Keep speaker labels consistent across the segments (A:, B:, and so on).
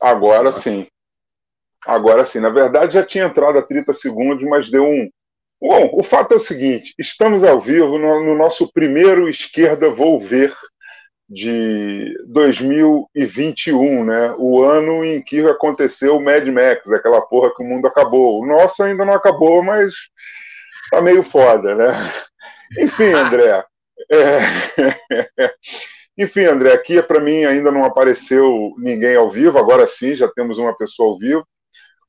A: Agora sim. Agora sim. Na verdade, já tinha entrado a 30 segundos, mas deu um. Bom, o fato é o seguinte: estamos ao vivo no, no nosso primeiro Esquerda Vou Ver de 2021, né? O ano em que aconteceu o Mad Max, aquela porra que o mundo acabou. O nosso ainda não acabou, mas tá meio foda, né? Enfim, André. É... Enfim, André, aqui para mim ainda não apareceu ninguém ao vivo, agora sim já temos uma pessoa ao vivo.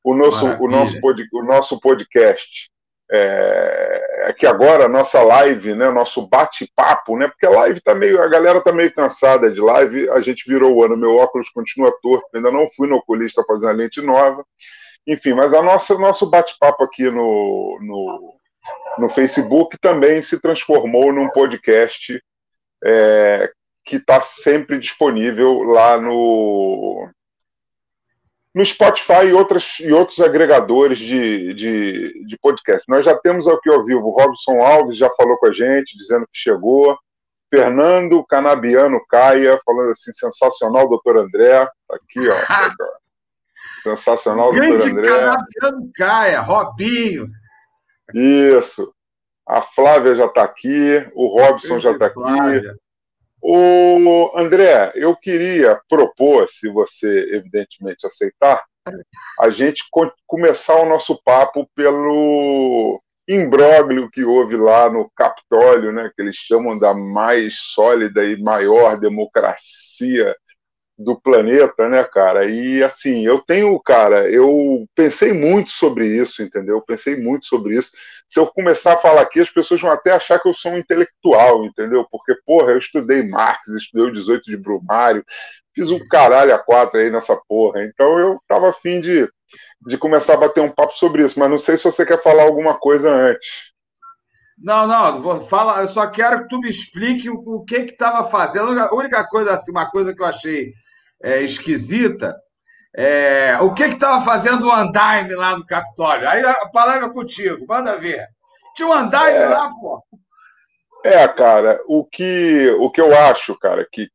A: O nosso, o nosso, pod, o nosso podcast, é, é que agora a nossa live, né, nosso bate-papo, né, porque a live tá meio, a galera tá meio cansada de live, a gente virou o ano, meu óculos continua torto, ainda não fui no oculista fazer uma lente nova, enfim, mas a nossa, nosso bate-papo aqui no, no, no Facebook também se transformou num podcast é, que está sempre disponível lá no, no Spotify e, outras, e outros agregadores de, de, de podcast. Nós já temos aqui ao vivo o Robson Alves, já falou com a gente, dizendo que chegou. Fernando Canabiano Caia, falando assim, sensacional, doutor André. Tá aqui, ó. sensacional, doutor André.
B: Canabiano Caia, Robinho.
A: Isso. A Flávia já está aqui, o Robson já está aqui. O André, eu queria propor, se você evidentemente aceitar, a gente começar o nosso papo pelo imbróglio que houve lá no Capitólio, né, que eles chamam da mais sólida e maior democracia do planeta, né, cara? E assim, eu tenho, cara, eu pensei muito sobre isso, entendeu? pensei muito sobre isso. Se eu começar a falar aqui, as pessoas vão até achar que eu sou um intelectual, entendeu? Porque, porra, eu estudei Marx, estudei o 18 de Brumário, fiz um caralho a quatro aí nessa porra. Então eu tava afim de, de começar a bater um papo sobre isso, mas não sei se você quer falar alguma coisa antes.
B: Não, não, vou falar, eu só quero que tu me explique o, o que que estava fazendo. A única coisa, assim, uma coisa que eu achei é, esquisita. É, o que estava fazendo o andaime lá no Capitólio? Aí a palavra é contigo, manda ver. Tinha um andaime é, lá, pô.
A: É, cara, o que, o que eu acho, cara, que.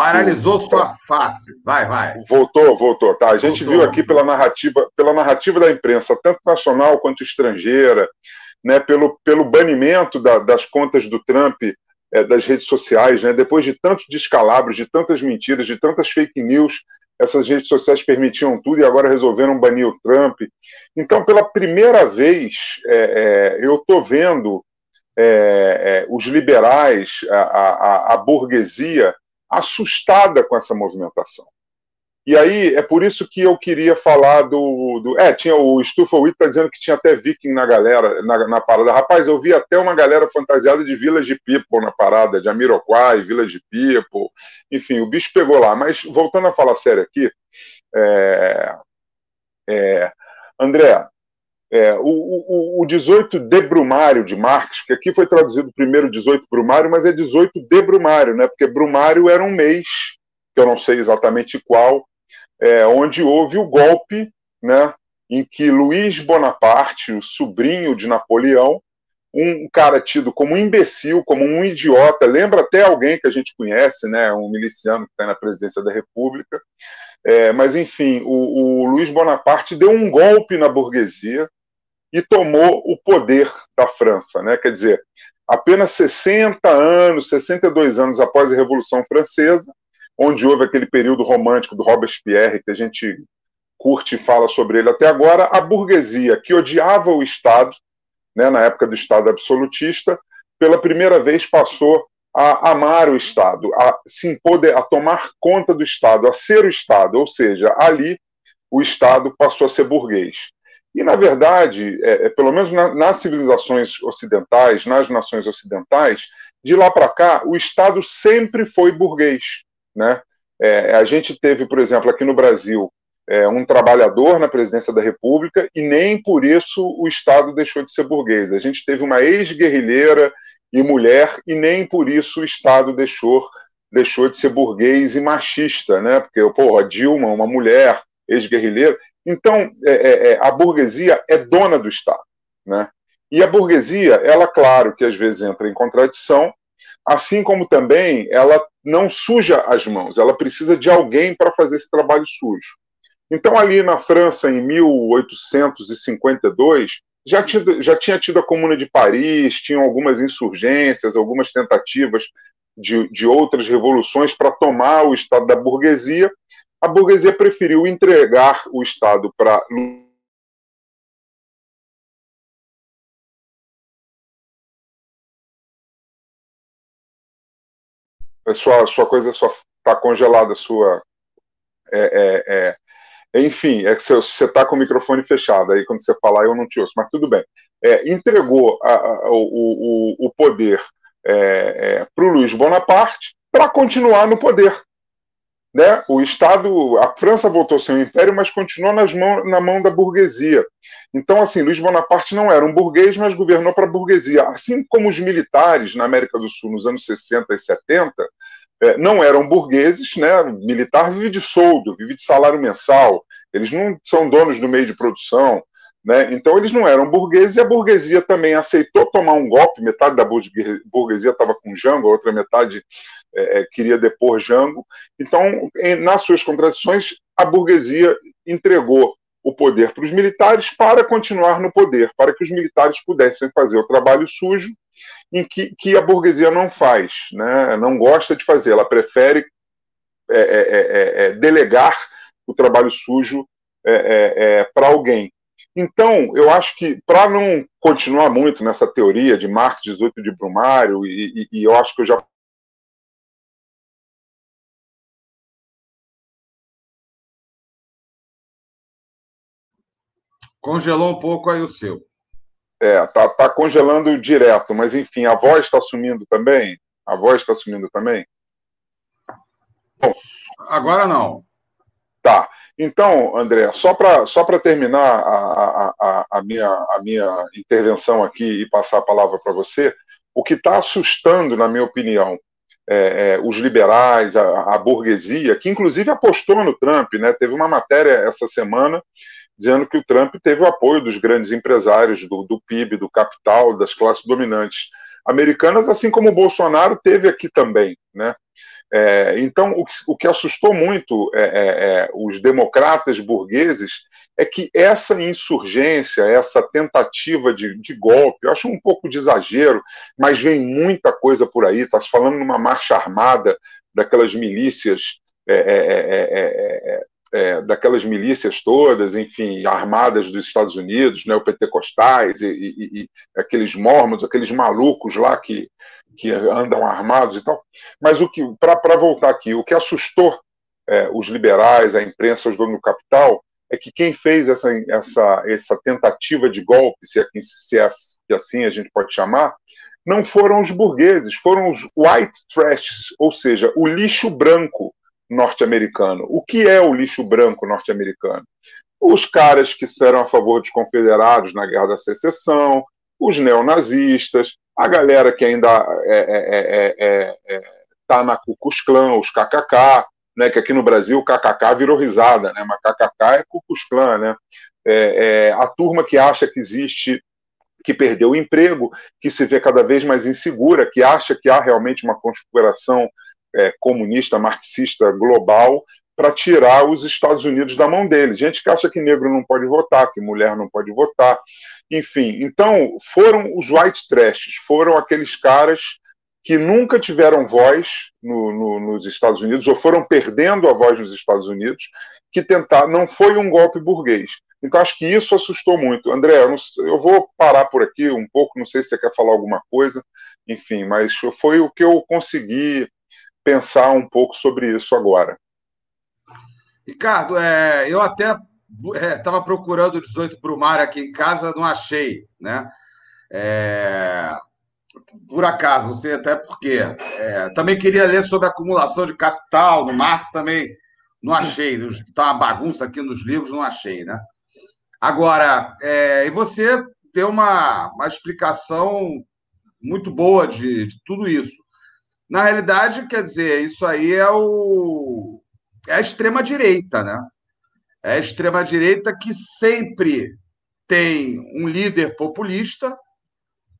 B: Paralisou sua face. Vai, vai.
A: Voltou, voltou. Tá, a gente voltou. viu aqui pela narrativa, pela narrativa da imprensa, tanto nacional quanto estrangeira, né, pelo, pelo banimento da, das contas do Trump é, das redes sociais, né, depois de tantos descalabros, de tantas mentiras, de tantas fake news, essas redes sociais permitiam tudo e agora resolveram banir o Trump. Então, pela primeira vez, é, é, eu estou vendo os liberais, a, a, a burguesia, assustada com essa movimentação. E aí, é por isso que eu queria falar do. do é, tinha o Stufa Witt tá dizendo que tinha até viking na galera, na, na, parada. Rapaz, eu vi até uma galera fantasiada de Village People na parada, de Amiroquai, Village People. Enfim, o bicho pegou lá. Mas, voltando a falar sério aqui, é, é, André, é, o, o, o 18 de Brumário de Marx, que aqui foi traduzido primeiro 18 Brumário, mas é 18 de Brumário, né? Porque Brumário era um mês, que eu não sei exatamente qual, é, onde houve o golpe, né? Em que Luiz Bonaparte, o sobrinho de Napoleão, um cara tido como um imbecil, como um idiota, lembra até alguém que a gente conhece, né? Um miliciano que está na presidência da República. É, mas, enfim, o, o Luiz Bonaparte deu um golpe na burguesia, e tomou o poder da França. Né? Quer dizer, apenas 60 anos, 62 anos após a Revolução Francesa, onde houve aquele período romântico do Robespierre, que a gente curte e fala sobre ele até agora, a burguesia, que odiava o Estado, né, na época do Estado absolutista, pela primeira vez passou a amar o Estado, a se empoder, a tomar conta do Estado, a ser o Estado, ou seja, ali o Estado passou a ser burguês. E, na verdade, é, é, pelo menos na, nas civilizações ocidentais, nas nações ocidentais, de lá para cá, o Estado sempre foi burguês. Né? É, a gente teve, por exemplo, aqui no Brasil, é, um trabalhador na presidência da República e nem por isso o Estado deixou de ser burguês. A gente teve uma ex-guerrilheira e mulher e nem por isso o Estado deixou, deixou de ser burguês e machista, né? Porque, pô, a Dilma, uma mulher ex-guerrilheira, então, é, é, é, a burguesia é dona do Estado. Né? E a burguesia, ela, claro, que às vezes entra em contradição, assim como também ela não suja as mãos, ela precisa de alguém para fazer esse trabalho sujo. Então, ali na França, em 1852, já tinha, já tinha tido a Comuna de Paris, tinham algumas insurgências, algumas tentativas de, de outras revoluções para tomar o Estado da burguesia. A burguesia preferiu entregar o Estado para sua, sua coisa só está congelada, sua. É, é, é, enfim, é que você está com o microfone fechado, aí quando você falar eu não te ouço, mas tudo bem. É, entregou a, a, o, o, o, poder é, é, para o Luiz Bonaparte para continuar no poder. Né? O Estado, a França voltou a ser um império, mas continuou nas mão, na mão da burguesia. Então, assim, Luiz Bonaparte não era um burguês, mas governou para a burguesia. Assim como os militares na América do Sul nos anos 60 e 70 é, não eram burgueses, né? O militar vive de soldo, vive de salário mensal, eles não são donos do meio de produção, né? Então eles não eram burgueses e a burguesia também aceitou tomar um golpe. Metade da burguesia estava com Jango, a outra metade é, é, queria depor Jango. Então, em, nas suas contradições, a burguesia entregou o poder para os militares para continuar no poder, para que os militares pudessem fazer o trabalho sujo em que, que a burguesia não faz, né? não gosta de fazer, ela prefere é, é, é, é delegar o trabalho sujo para alguém. Então, eu acho que, para não continuar muito nessa teoria de Marx 18 de Brumário, e, e, e eu acho que eu já
B: Congelou um pouco aí o seu.
A: É, tá, tá congelando direto, mas enfim, a voz está sumindo também? A voz está sumindo também?
B: Bom, Agora não.
A: Tá. Então, André, só para só terminar a, a, a, minha, a minha intervenção aqui e passar a palavra para você, o que está assustando, na minha opinião, é, é, os liberais, a, a, burguesia, que inclusive apostou no Trump, né? Teve uma matéria essa semana dizendo que o Trump teve o apoio dos grandes empresários, do, do PIB, do capital, das classes dominantes americanas, assim como o Bolsonaro teve aqui também, né? É, então, o que, o que, assustou muito é, é, é, os democratas burgueses é que essa insurgência, essa tentativa de, de, golpe, eu acho um pouco de exagero, mas vem muita coisa por aí. Está se falando numa marcha armada daquelas milícias é, é, é, daquelas milícias todas, enfim, armadas dos Estados Unidos, né, o pentecostais e, e, e aqueles mormons, aqueles malucos lá que, que andam armados e tal. Mas o que, para voltar aqui, o que assustou é, os liberais, a imprensa, os donos do capital, é que quem fez essa, essa, essa tentativa de golpe, se, aqui, se é, assim a gente pode chamar, não foram os burgueses, foram os white trash, ou seja, o lixo branco norte-americano. O que é o lixo branco norte-americano? Os caras que eram a favor dos confederados na Guerra da Secessão, os neonazistas, a galera que ainda está é, é, é, é tá na Ku Klan, os KKK, né, que aqui no Brasil o KKK virou risada, né, mas KKK é Ku Klux Klan, né, é, a turma que acha que existe que perdeu o emprego, que se vê cada vez mais insegura, que acha que há realmente uma conspiração é, comunista, marxista global para tirar os Estados Unidos da mão dele. Gente que acha que negro não pode votar, que mulher não pode votar, enfim. Então, foram os white trashes, foram aqueles caras que nunca tiveram voz no, no, nos Estados Unidos, ou foram perdendo a voz nos Estados Unidos, que tentar não foi um golpe burguês. Então, acho que isso assustou muito. André, eu, não, eu, vou parar por aqui um pouco, não sei se você quer falar alguma coisa, enfim, mas foi o que eu consegui pensar um pouco sobre isso agora.
B: Ricardo, é, eu até estava é, procurando o 18 Brumário aqui em casa, não achei, né? É, por acaso, não sei até porquê. É, também queria ler sobre acumulação de capital no Marx, também não achei. Está uma bagunça aqui nos livros, não achei, né? Agora, é, e você deu uma, uma explicação muito boa de, de tudo isso. Na realidade, quer dizer, isso aí é o é a extrema direita, né? É a extrema direita que sempre tem um líder populista,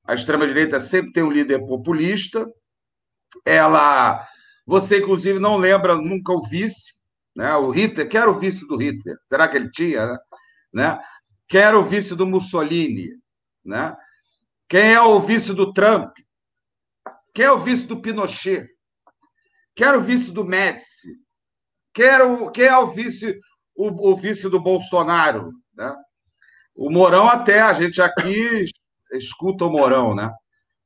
B: A extrema-direita sempre tem um líder populista. Ela. Você, inclusive, não lembra nunca o vice, né? o Hitler. Quem era o vice do Hitler? Será que ele tinha? Né? Quem era o vice do Mussolini? Né? Quem é o vice do Trump? Quem é o vice do Pinochet? Quem era o vice do Médici? Quem, era o, quem é o vice, o, o vice do Bolsonaro? Né? O Mourão, até a gente aqui escuta o Mourão, né?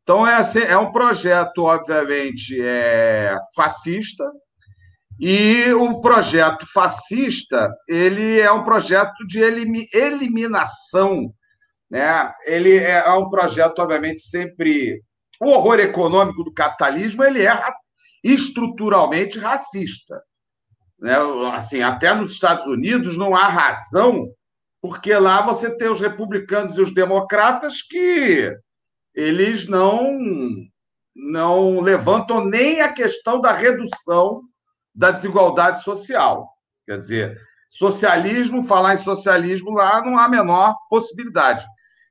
B: Então, é, assim, é um projeto, obviamente, é, fascista, e o projeto fascista ele é um projeto de eliminação. Né? Ele é um projeto, obviamente, sempre. O horror econômico do capitalismo ele é estruturalmente racista. Né? Assim, até nos Estados Unidos não há razão porque lá você tem os republicanos e os democratas que eles não não levantam nem a questão da redução da desigualdade social. Quer dizer, socialismo, falar em socialismo lá não há a menor possibilidade.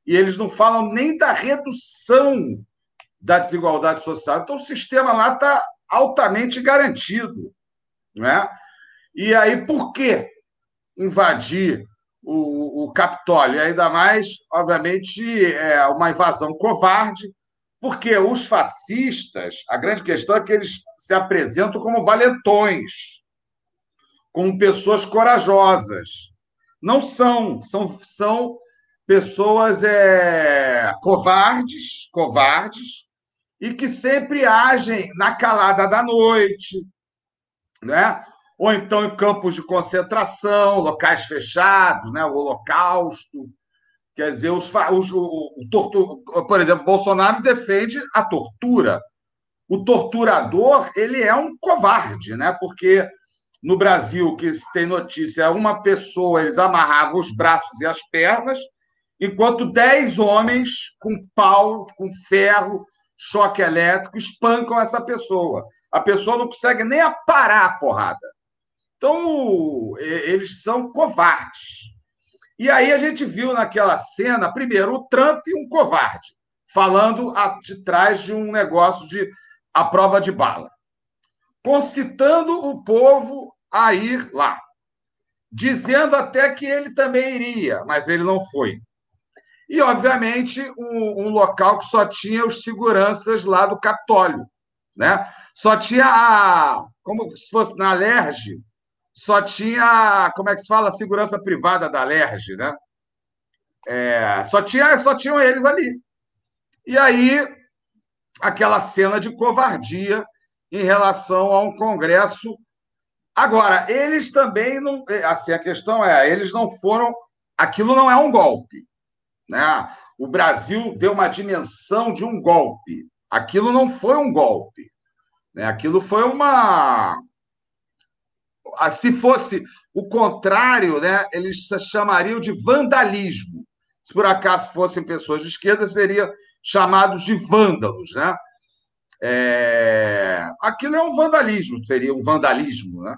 B: E eles não falam nem da redução da desigualdade social. Então, o sistema lá está altamente garantido. Não é? E aí, por que invadir o, o Capitólio. E ainda mais, obviamente, é uma invasão covarde, porque os fascistas, a grande questão é que eles se apresentam como valentões, como pessoas corajosas. Não são, são, são pessoas é, covardes, covardes, e que sempre agem na calada da noite, né? ou então em campos de concentração, locais fechados, né? o Holocausto. Quer dizer, os, os, o, o por exemplo, Bolsonaro defende a tortura. O torturador ele é um covarde, né? porque no Brasil, que se tem notícia, uma pessoa, eles amarravam os braços e as pernas, enquanto dez homens com pau, com ferro, choque elétrico, espancam essa pessoa. A pessoa não consegue nem aparar a porrada. Então, eles são covardes. E aí a gente viu naquela cena, primeiro, o Trump, um covarde, falando de trás de um negócio de a prova de bala, concitando o povo a ir lá, dizendo até que ele também iria, mas ele não foi. E, obviamente, um, um local que só tinha os seguranças lá do Capitólio. Né? Só tinha a. Como se fosse na Alerj, só tinha, como é que se fala, a segurança privada da Lerge, né? É, só, tinha, só tinham eles ali. E aí, aquela cena de covardia em relação a um Congresso. Agora, eles também não. Assim, a questão é, eles não foram. Aquilo não é um golpe. Né? O Brasil deu uma dimensão de um golpe. Aquilo não foi um golpe. Né? Aquilo foi uma, ah, se fosse o contrário, né, eles chamariam de vandalismo. Se por acaso fossem pessoas de esquerda, seriam chamados de vândalos. Né? É... Aquilo é um vandalismo, seria um vandalismo. Né?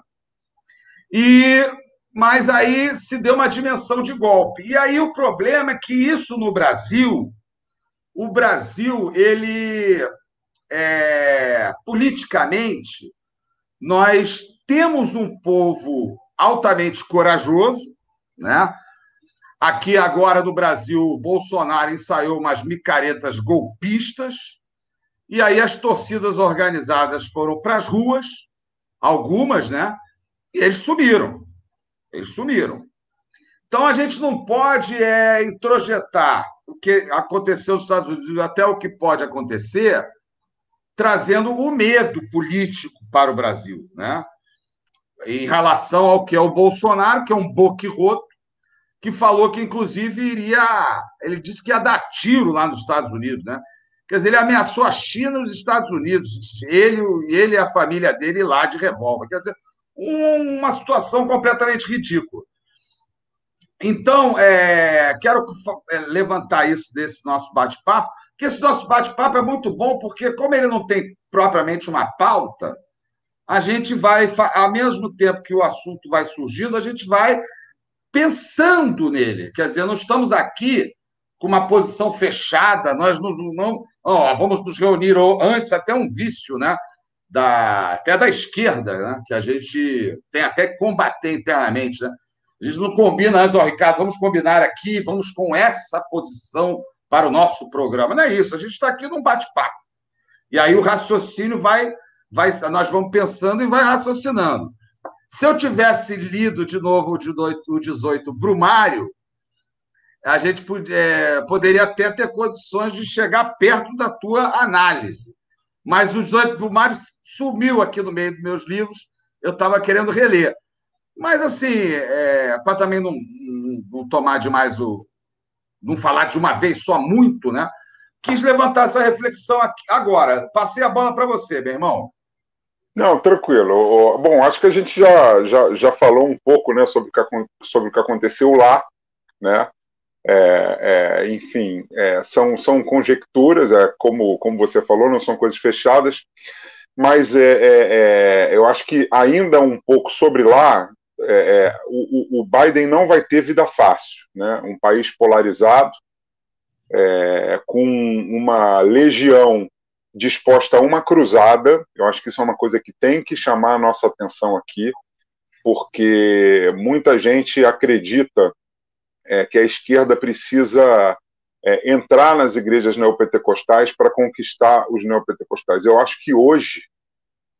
B: E... Mas aí se deu uma dimensão de golpe. E aí o problema é que isso no Brasil, o Brasil, ele é... politicamente, nós temos um povo altamente corajoso, né? Aqui agora no Brasil, Bolsonaro ensaiou umas micaretas golpistas, e aí as torcidas organizadas foram para as ruas, algumas, né? E eles sumiram. Eles sumiram. Então a gente não pode é, introjetar o que aconteceu nos Estados Unidos até o que pode acontecer, trazendo o medo político para o Brasil, né? em relação ao que é o Bolsonaro, que é um boquirroto, que falou que, inclusive, iria. Ele disse que ia dar tiro lá nos Estados Unidos, né? Quer dizer, ele ameaçou a China e os Estados Unidos, ele, ele e a família dele lá de revólver. Quer dizer, uma situação completamente ridícula. Então, é, quero é, levantar isso desse nosso bate-papo, que esse nosso bate-papo é muito bom, porque, como ele não tem propriamente uma pauta, a gente vai, ao mesmo tempo que o assunto vai surgindo, a gente vai pensando nele. Quer dizer, não estamos aqui com uma posição fechada, nós não, não vamos nos reunir antes, até um vício, né? Da, até da esquerda, né? que a gente tem até que combater internamente. Né? A gente não combina antes, ó, Ricardo, vamos combinar aqui, vamos com essa posição para o nosso programa. Não é isso, a gente está aqui num bate-papo. E aí o raciocínio vai, vai, nós vamos pensando e vai raciocinando. Se eu tivesse lido de novo o 18 Brumário, a gente é, poderia até ter condições de chegar perto da tua análise. Mas o 18 Brumário sumiu aqui no meio dos meus livros, eu estava querendo reler. Mas, assim, é, para também não, não, não tomar demais o. não falar de uma vez só muito, né? Quis levantar essa reflexão aqui, agora. Passei a bola para você, meu irmão.
A: Não, tranquilo. Bom, acho que a gente já, já, já falou um pouco né, sobre, o que, sobre o que aconteceu lá, né? É, é, enfim, é, são, são conjecturas, é, como, como você falou, não são coisas fechadas, mas é, é, é eu acho que ainda um pouco sobre lá, o, o, Biden não vai ter vida fácil, né? um país polarizado, com uma legião disposta a uma cruzada, eu acho que isso é uma coisa que tem que chamar a nossa atenção aqui, porque muita gente acredita é, que a esquerda precisa é, entrar nas igrejas neopentecostais para conquistar os neopentecostais. Eu acho que hoje,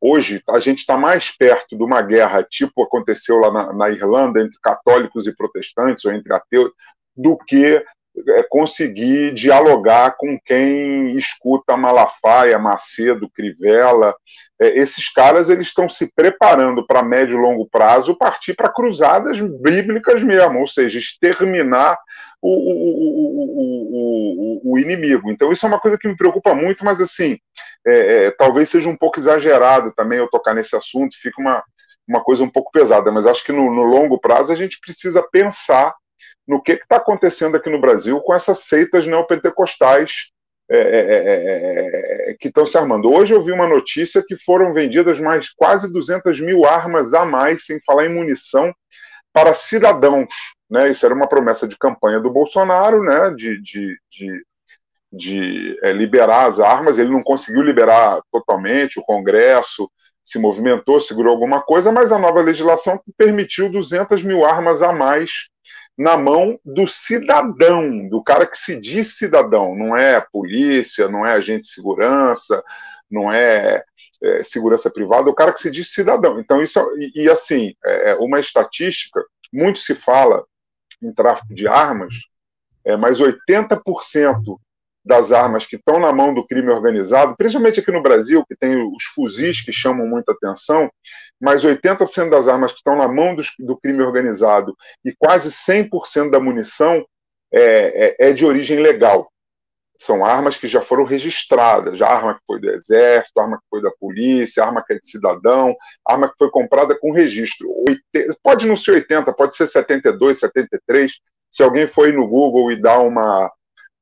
A: hoje a gente está mais perto de uma guerra tipo aconteceu lá na, na Irlanda entre católicos e protestantes ou entre ateus do que conseguir dialogar com quem escuta Malafaia, Macedo, Crivella. É, esses caras eles estão se preparando para médio e longo prazo partir para cruzadas bíblicas mesmo, ou seja, exterminar o, o, o, o, inimigo. Então isso é uma coisa que me preocupa muito, mas assim, é, é, talvez seja um pouco exagerado também eu tocar nesse assunto, fica uma, uma coisa um pouco pesada, mas acho que no, no longo prazo a gente precisa pensar no que está acontecendo aqui no Brasil com essas seitas neopentecostais é, é, é, é, que estão se armando. Hoje eu vi uma notícia que foram vendidas mais quase 200 mil armas a mais, sem falar em munição, para cidadãos. Né? Isso era uma promessa de campanha do Bolsonaro, né? de, de, de, de é, liberar as armas. Ele não conseguiu liberar totalmente, o Congresso se movimentou, segurou alguma coisa, mas a nova legislação permitiu 200 mil armas a mais na mão do cidadão, do cara que se diz cidadão, não é polícia, não é agente de segurança, não é, é segurança privada, é o cara que se diz cidadão. Então, isso, e, e assim, é, é uma estatística, muito se fala em tráfico de armas, é, mas 80% das armas que estão na mão do crime organizado, principalmente aqui no Brasil, que tem os fuzis que chamam muita atenção, mas 80% das armas que estão na mão do, do crime organizado e quase 100% da munição é, é, é, de origem legal. São armas que já foram registradas, já arma que foi do Exército, arma que foi da polícia, arma que é de cidadão, arma que foi comprada com registro. Pode não ser 80, pode ser 72, 73. Se alguém for no Google e dar uma,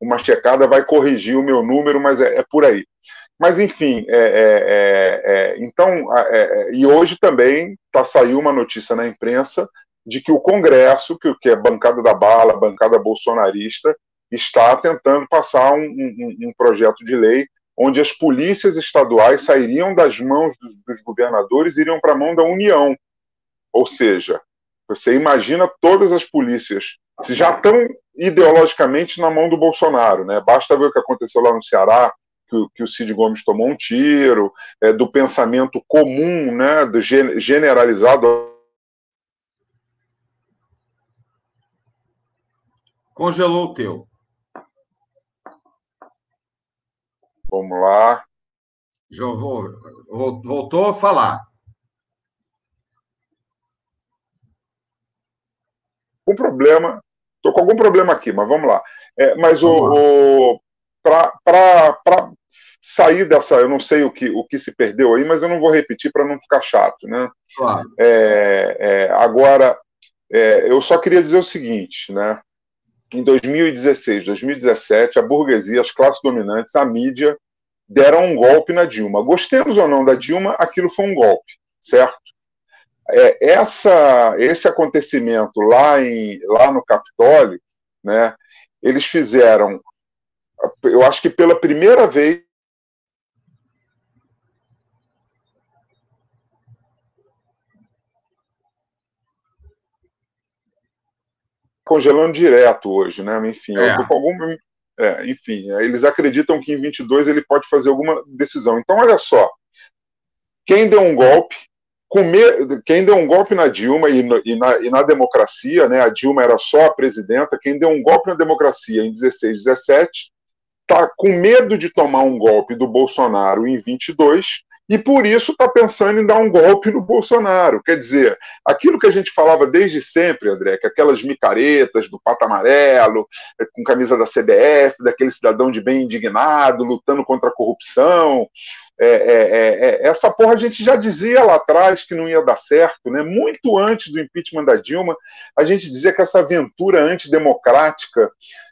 A: uma checada, vai corrigir o meu número, mas é, é por aí. Mas, enfim, é, é, é, é então, e hoje também tá, saiu uma notícia na imprensa de que o Congresso, que, que é bancada da bala, bancada bolsonarista, está tentando passar um, um, um projeto de lei onde as polícias estaduais sairiam das mãos dos, dos governadores e iriam para a mão da União. Ou seja, você imagina todas as polícias, se já estão ideologicamente na mão do Bolsonaro, né? Basta ver o que aconteceu lá no Ceará, que, que o Cid Gomes tomou um tiro, é, do pensamento comum, né? Do generalizado.
B: Congelou o teu.
A: Vamos lá.
B: Já vou, voltou a falar.
A: Um problema Estou com algum problema aqui, mas vamos lá. É, mas vamos o, o para sair dessa, eu não sei o que, o que se perdeu aí, mas eu não vou repetir para não ficar chato, né? Claro. É, é, agora, é, eu só queria dizer o seguinte, né? Em 2016, 2017, a burguesia, as classes dominantes, a mídia deram um golpe na Dilma. Gostemos ou não da Dilma, aquilo foi um golpe, certo? É, essa, esse acontecimento lá, em, lá no Capitólio, né, eles fizeram, eu acho que pela primeira vez, congelando direto hoje, né? Enfim, é. algum, é, enfim, eles acreditam que em 22 ele pode fazer alguma decisão. Então, olha só, quem deu um golpe, comer, quem deu um golpe na Dilma e, e, na, e, na, democracia, né? A Dilma era só a presidenta. Quem deu um golpe na democracia em 16, 17, está com medo de tomar um golpe do Bolsonaro em 22 e por isso está pensando em dar um golpe no Bolsonaro. Quer dizer, aquilo que a gente falava desde sempre, André, que aquelas micaretas do pato amarelo, eh, com camisa da CBF, daquele cidadão de bem indignado, lutando contra a corrupção, é, é, é, é, essa porra a gente já dizia lá atrás que não ia dar certo, né? Muito antes do impeachment da Dilma, a gente dizia que essa aventura antidemocrática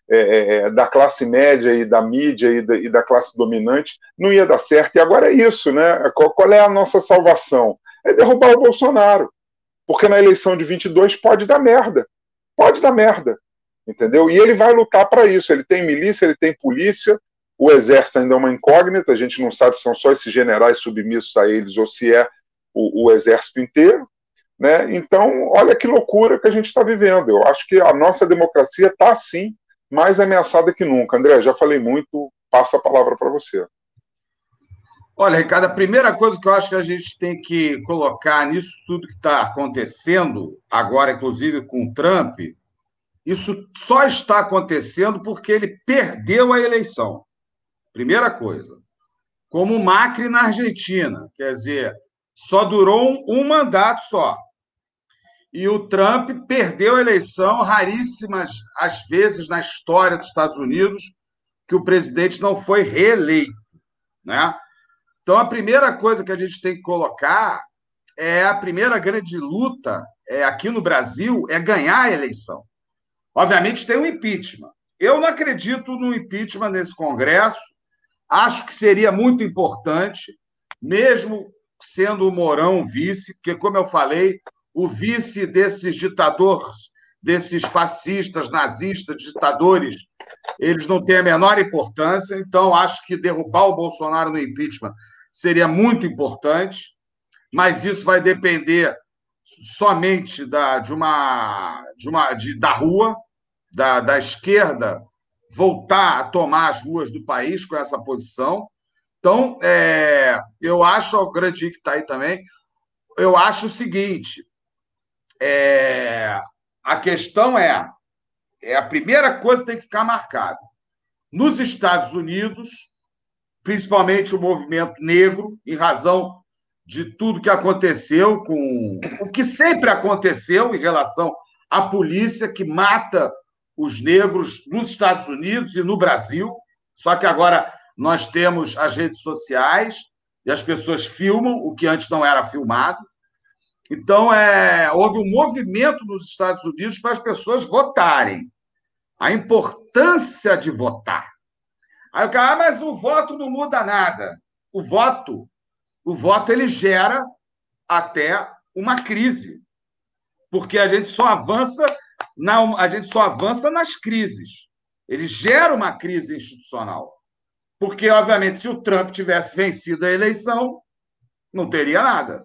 A: é, é, da classe média e da mídia e da, e da, classe dominante não ia dar certo. E agora é isso, né? Qual, qual, é a nossa salvação? É derrubar o Bolsonaro. Porque na eleição de 22 pode dar merda. Pode dar merda. Entendeu? E ele vai lutar para isso. Ele tem milícia, ele tem polícia. O exército ainda é uma incógnita. A gente não sabe se são só esses generais submissos a eles ou se é o, o exército inteiro. Né? Então, olha que loucura que a gente está vivendo. Eu acho que a nossa democracia está, sim, mais ameaçada que nunca. André, já falei muito, passo a palavra para você.
B: Olha, Ricardo, a primeira coisa que eu acho que a gente tem que colocar nisso tudo que está acontecendo, agora, inclusive com o Trump, isso só está acontecendo porque ele perdeu a eleição. Primeira coisa. Como o Macri na Argentina, quer dizer, só durou um, um mandato só e o Trump perdeu a eleição raríssimas as vezes na história dos Estados Unidos que o presidente não foi reeleito, né? Então a primeira coisa que a gente tem que colocar é a primeira grande luta é, aqui no Brasil é ganhar a eleição. Obviamente tem o um impeachment. Eu não acredito no impeachment nesse Congresso. Acho que seria muito importante, mesmo sendo o Mourão vice, porque, como eu falei, o vice desses ditadores, desses fascistas, nazistas, ditadores, eles não têm a menor importância. Então, acho que derrubar o Bolsonaro no impeachment seria muito importante, mas isso vai depender somente da, de uma, de uma de, da rua, da, da esquerda voltar a tomar as ruas do país com essa posição. Então, é, eu acho, o grande que está aí também, eu acho o seguinte: é, a questão é, é a primeira coisa que tem que ficar marcada. Nos Estados Unidos, principalmente o movimento negro, em razão de tudo que aconteceu com o que sempre aconteceu em relação à polícia que mata os negros nos Estados Unidos e no Brasil. Só que agora nós temos as redes sociais e as pessoas filmam o que antes não era filmado. Então, é, houve um movimento nos Estados Unidos para as pessoas votarem. A importância de votar. Aí o cara, ah, mas o voto não muda nada. O voto, o voto ele gera até uma crise. Porque a gente só avança na, a gente só avança nas crises. Ele gera uma crise institucional. Porque, obviamente, se o Trump tivesse vencido a eleição, não teria nada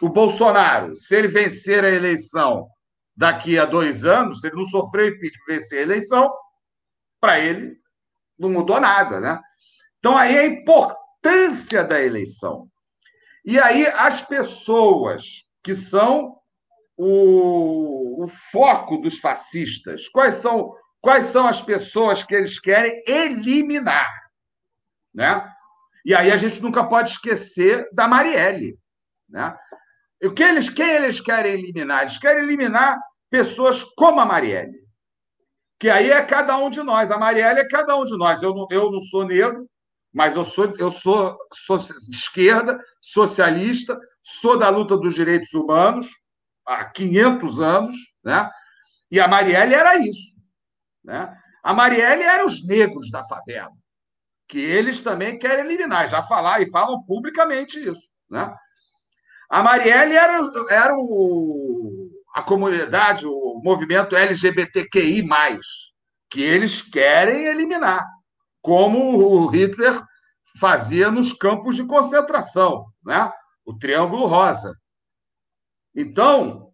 B: o Bolsonaro, se ele vencer a eleição daqui a dois anos, se ele não sofrer impeachment vencer a eleição, para ele não mudou nada, né? Então aí a importância da eleição. E aí as pessoas que são o, o foco dos fascistas, quais são quais são as pessoas que eles querem eliminar, né? E aí a gente nunca pode esquecer da Marielle, né? O que eles, quem eles querem eliminar? Eles querem eliminar pessoas como a Marielle. Que aí é cada um de nós. A Marielle é cada um de nós. Eu não, eu não sou negro, mas eu sou, eu sou, sou de esquerda, socialista, sou da luta dos direitos humanos há 500 anos, né? E a Marielle era isso, né? A Marielle era os negros da favela, que eles também querem eliminar, já falar e falam publicamente isso, né? A Marielle era, era o, a comunidade, o movimento LGBTQI, que eles querem eliminar, como o Hitler fazia nos campos de concentração, né? o Triângulo Rosa. Então,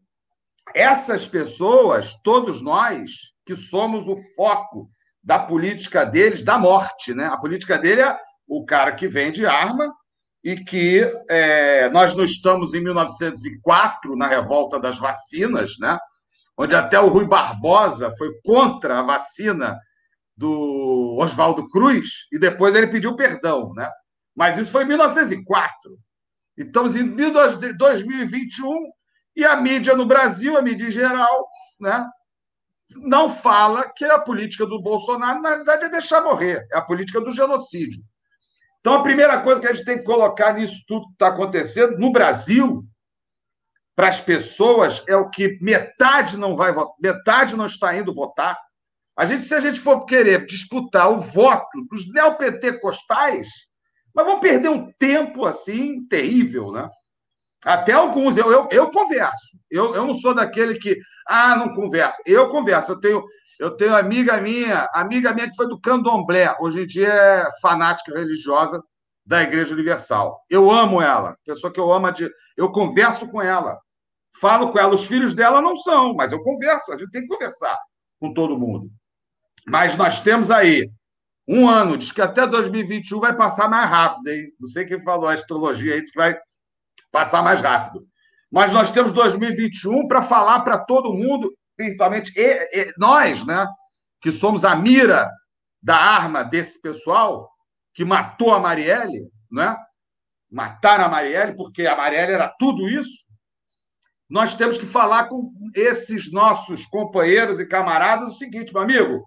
B: essas pessoas, todos nós, que somos o foco da política deles, da morte. Né? A política dele é o cara que vende arma e que é, nós não estamos em 1904, na revolta das vacinas, né? onde até o Rui Barbosa foi contra a vacina do Oswaldo Cruz e depois ele pediu perdão. Né? Mas isso foi em 1904. Estamos em 2021 e a mídia no Brasil, a mídia em geral, né, não fala que a política do Bolsonaro, na verdade, é deixar morrer, é a política do genocídio. Então, a primeira coisa que a gente tem que colocar nisso tudo que está acontecendo no Brasil, para as pessoas, é o que metade não vai votar, metade não está indo votar. A gente, se a gente for querer disputar o voto dos neopentecostais, nós vamos perder um tempo assim terrível, né? Até alguns, eu, eu, eu converso. Eu, eu não sou daquele que, ah, não conversa. Eu converso. Eu tenho, eu tenho amiga minha, amiga minha que foi do candomblé, hoje em dia é fanática religiosa da Igreja Universal. Eu amo ela, pessoa que eu amo, de, eu converso com ela, falo com ela. Os filhos dela não são, mas eu converso, a gente tem que conversar com todo mundo. Mas nós temos aí um ano, diz que até 2021 vai passar mais rápido, hein? Não sei quem falou a astrologia aí, diz que vai passar mais rápido. Mas nós temos 2021 para falar para todo mundo, principalmente e, e, nós, né, que somos a mira da arma desse pessoal que matou a Marielle, né? Mataram a Marielle porque a Marielle era tudo isso. Nós temos que falar com esses nossos companheiros e camaradas o seguinte, meu amigo,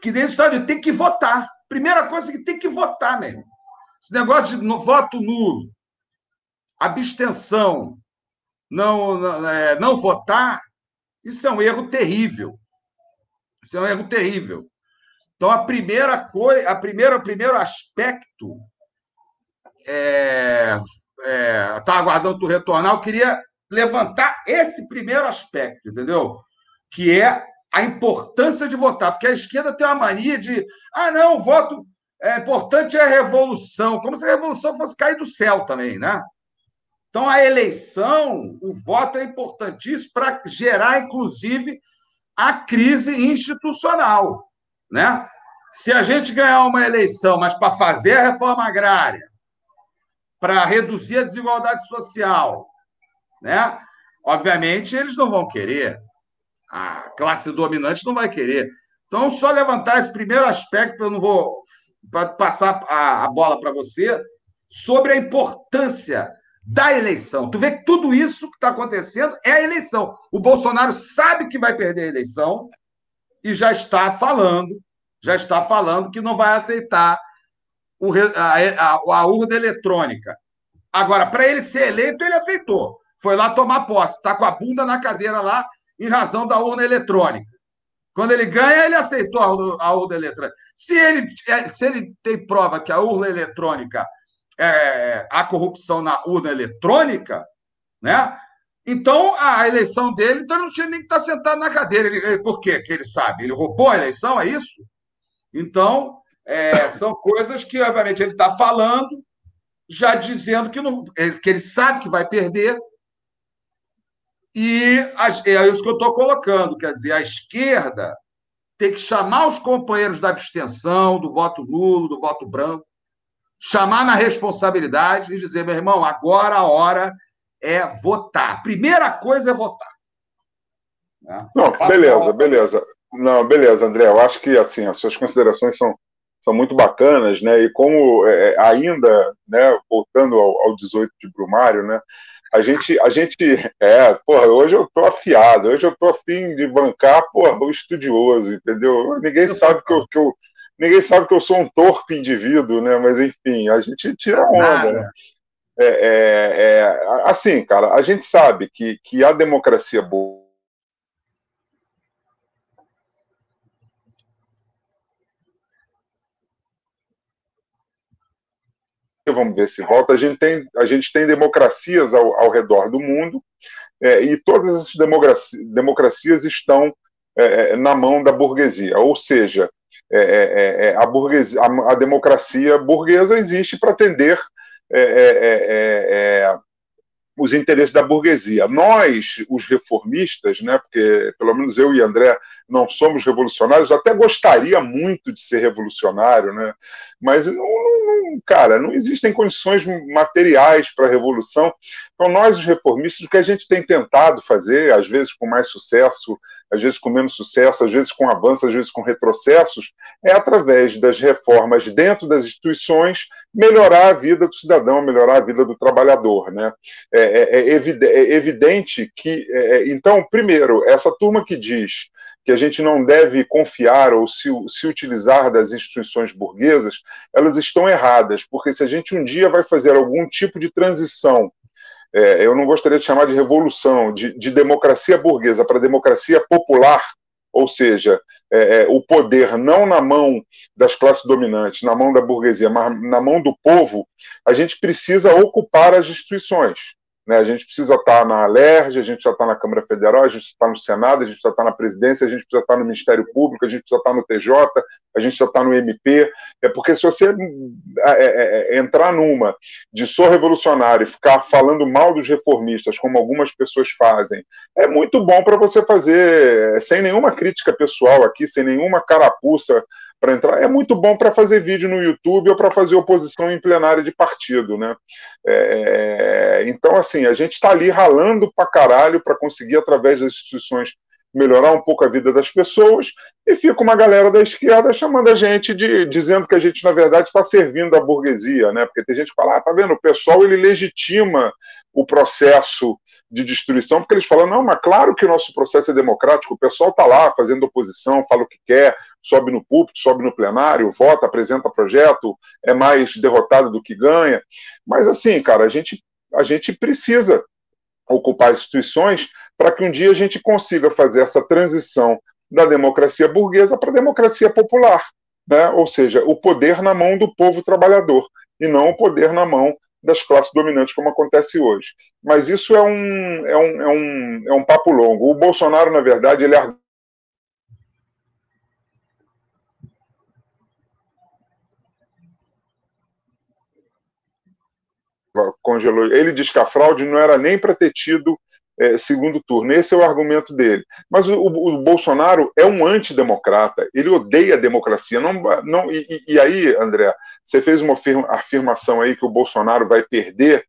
B: que dentro do Estado tem que votar. Primeira coisa que tem que votar, mesmo. Esse negócio de voto nulo, abstenção, não, não, é, não votar, isso é um erro terrível. Isso é um erro terrível. Então, a primeira coisa, a primeira, o primeiro aspecto é, é, tá aguardando tu retornar, eu queria levantar esse primeiro aspecto, entendeu? Que é a importância de votar, porque a esquerda tem uma mania de, ah, não, o voto é importante é a revolução, como se a revolução fosse cair do céu também, né? Então, a eleição, o voto é importantíssimo para gerar, inclusive, a crise institucional. Né? Se a gente ganhar uma eleição, mas para fazer a reforma agrária, para reduzir a desigualdade social, né? obviamente eles não vão querer. A classe dominante não vai querer. Então, só levantar esse primeiro aspecto, eu não vou passar a bola para você, sobre a importância da eleição. Tu vê que tudo isso que está acontecendo é a eleição. O Bolsonaro sabe que vai perder a eleição e já está falando, já está falando que não vai aceitar o, a, a, a urna eletrônica. Agora, para ele ser eleito, ele aceitou. Foi lá tomar posse, está com a bunda na cadeira lá em razão da urna eletrônica. Quando ele ganha, ele aceitou a urna, eletrônica. Se ele, se ele tem prova que a urna eletrônica é, a corrupção na urna eletrônica, né? Então, a eleição dele, então ele não tinha nem que estar sentado na cadeira. Ele, por quê? Que ele sabe? Ele roubou a eleição, é isso? Então, é, são coisas que, obviamente, ele está falando, já dizendo que, não, que ele sabe que vai perder. E é isso que eu estou colocando. Quer dizer, a esquerda tem que chamar os companheiros da abstenção, do voto nulo, do voto branco, chamar na responsabilidade e dizer, meu irmão, agora a hora é votar. Primeira coisa é votar.
A: Né? Não, beleza, beleza. Não, beleza, André. Eu acho que assim as suas considerações são, são muito bacanas, né? E como é, é ainda, né? Voltando ao, ao 18 de Brumário, né? A gente, a gente, é, porra, hoje eu tô afiado, hoje eu tô afim de bancar, porra, o estudioso, entendeu? Ninguém sabe que eu, que eu ninguém sabe que eu sou um torpe indivíduo, né? Mas enfim, a gente tira onda, né? É, é, é, assim, cara, a gente sabe que, que a democracia boa. Vamos ver se volta. A gente tem, a gente tem democracias ao, ao redor do mundo é, e todas essas democracias, democracias estão é, na mão da burguesia. Ou seja, é, é, a, burguesia, a, a, democracia burguesa existe para atender os interesses da burguesia. Nós, os reformistas, né, porque pelo menos eu e André não somos revolucionários, até gostaria muito de ser revolucionário, né, mas não, não, cara, não existem condições materiais para a revolução. Então, nós, os reformistas, o que a gente tem tentado fazer, às vezes com mais sucesso, às vezes com menos sucesso, às vezes com avanços, às vezes com retrocessos, é através das reformas dentro das instituições melhorar a vida do cidadão, melhorar a vida do trabalhador. Né? É, é, é, é evidente que. É, é, então, primeiro, essa turma que diz que a gente não deve confiar ou se, se utilizar das instituições burguesas, elas estão erradas, porque se a gente um dia vai fazer algum tipo de transição é, eu não gostaria de chamar de revolução, de, de democracia burguesa para democracia popular, ou seja, é, é, o poder não na mão das classes dominantes, na mão da burguesia, mas na mão do povo, a gente precisa ocupar as instituições. Né? A gente precisa estar na Alerj, a gente já está na Câmara Federal, a gente está no Senado, a gente precisa estar na presidência, a gente precisa estar no Ministério Público, a gente precisa estar no TJ, a gente precisa estar no MP. É porque se você é, é, é, entrar numa de sou revolucionário e ficar falando mal dos reformistas, como algumas pessoas fazem, é muito bom para você fazer, sem nenhuma crítica pessoal aqui, sem nenhuma carapuça para entrar. É muito bom para fazer vídeo no YouTube ou para fazer oposição em plenária de partido, né? É, é então, assim, a gente está ali ralando para caralho para conseguir, através das instituições, melhorar um pouco a vida das pessoas, e fica uma galera da esquerda chamando a gente de dizendo que a gente, na verdade, está servindo a burguesia, né? Porque tem gente que fala, ah, tá vendo, o pessoal ele legitima o processo de destruição, porque eles falam, não, mas claro que o nosso processo é democrático, o pessoal está lá fazendo oposição, fala o que quer, sobe no púlpito, sobe no plenário, vota, apresenta projeto, é mais derrotado do que ganha. Mas assim, cara, a gente, a gente precisa ocupar as instituições para que um dia a gente consiga fazer essa transição da democracia burguesa para a democracia popular. Né? Ou seja, o poder na mão do povo trabalhador e não o poder na mão das classes dominantes, como acontece hoje. Mas isso é um, é um, é um, é um papo longo. O Bolsonaro, na verdade, ele congelou. Ele diz que a fraude não era nem para ter tido é, segundo turno. Esse é o argumento dele. Mas o, o, Bolsonaro é um antidemocrata, ele odeia a democracia. Não, não, e, e aí, André, você fez uma afirmação aí que o Bolsonaro vai perder.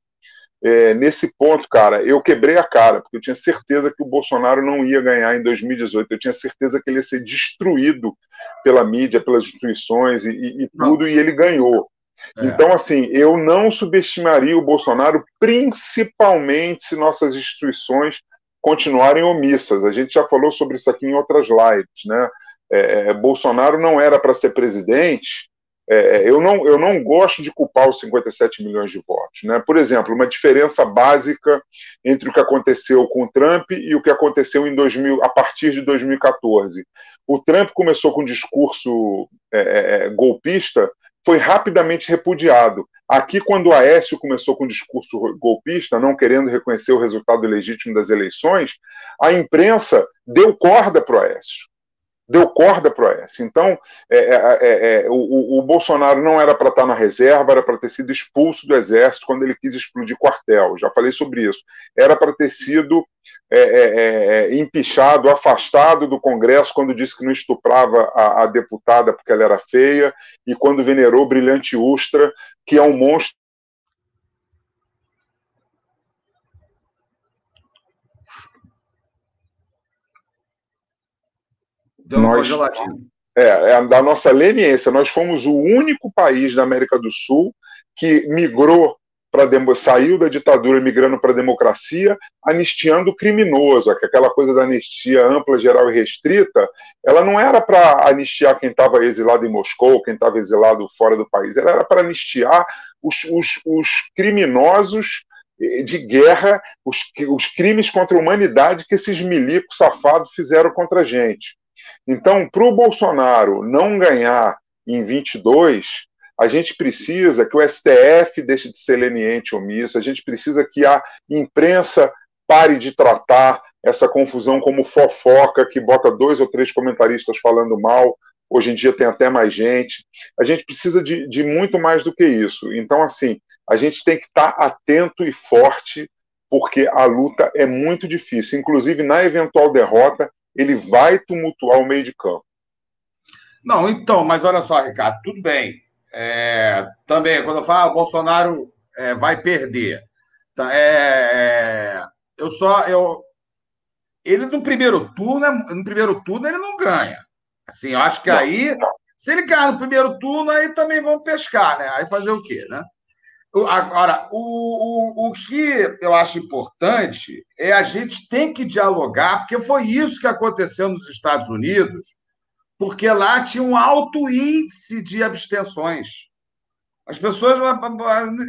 A: É, nesse ponto, cara, eu quebrei a cara, porque eu tinha certeza que o Bolsonaro não ia ganhar em 2018. Eu tinha certeza que ele ia ser destruído pela mídia, pelas instituições e, e, e tudo, e ele ganhou. É. Então, assim, eu não subestimaria o Bolsonaro, principalmente se nossas instituições continuarem omissas. A gente já falou sobre isso aqui em outras lives, né? É, é Bolsonaro não era para ser presidente. É, é, eu, não, eu não gosto de culpar os 57 milhões de votos. Né? Por exemplo, uma diferença básica entre o que aconteceu com o Trump e o que aconteceu em 2000, a partir de 2014. O Trump começou com um discurso é, golpista foi rapidamente repudiado. Aqui, quando Aécio começou com o discurso golpista, não querendo reconhecer o resultado legítimo das eleições, a imprensa deu corda para o Aécio deu corda para o Aécio. Então, é, é, é, é o, o, Bolsonaro não era para estar na reserva, era para ter sido expulso do Exército quando ele quis explodir quartel. Já falei sobre isso. Era para ter sido é, é, empichado, afastado do Congresso quando disse que não estuprava a, a deputada porque ela era feia e quando venerou Brilhante Ustra, que é um monstro Deu nós, é, é, da nossa leniência. Nós fomos o único país da América do Sul que migrou para saiu da ditadura migrando para a democracia, anistiando o criminoso, aquela coisa da anistia ampla, geral e restrita, ela não era para anistiar quem estava exilado em Moscou, quem estava exilado fora do país, ela era para anistiar os, os, os, criminosos eh, de guerra, os, os crimes contra a humanidade que esses milicos safados fizeram contra a gente. Então, para o Bolsonaro não ganhar em 22, a gente precisa que o STF deixe de ser leniente omisso, a gente precisa que a imprensa pare de tratar essa confusão como fofoca, que bota dois ou três comentaristas falando mal. Hoje em dia tem até mais gente. A gente precisa de, de muito mais do que isso. Então, assim, a gente tem que estar atento e forte, porque a luta é muito difícil. Inclusive, na eventual derrota, ele vai tumultuar o meio de campo.
B: Não, então, mas olha só, Ricardo, tudo bem. É, também, quando eu falo, ah, o Bolsonaro é, vai perder. Tá, é, é, eu só. Eu, ele no primeiro turno, no primeiro turno, ele não ganha. Assim, eu acho que aí, se ele ganhar no primeiro turno, aí também vão pescar, né? Aí fazer o quê, né? Agora, o, o, o que eu acho importante é a gente tem que dialogar, porque foi isso que aconteceu nos Estados Unidos porque lá tinha um alto índice de abstenções. As pessoas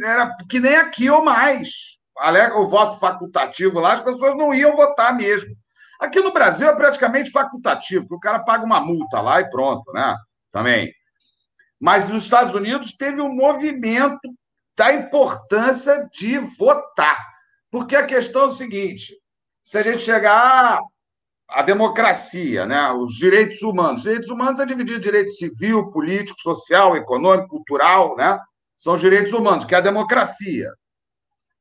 B: era que nem aqui ou mais. O voto facultativo lá, as pessoas não iam votar mesmo. Aqui no Brasil é praticamente facultativo, porque o cara paga uma multa lá e pronto, né? Também. Mas nos Estados Unidos teve um movimento da importância de votar. Porque a questão é o seguinte: se a gente chegar a democracia, né? os direitos humanos. Os direitos humanos é dividido em direito civil, político, social, econômico, cultural, né? São os direitos humanos, que é a democracia.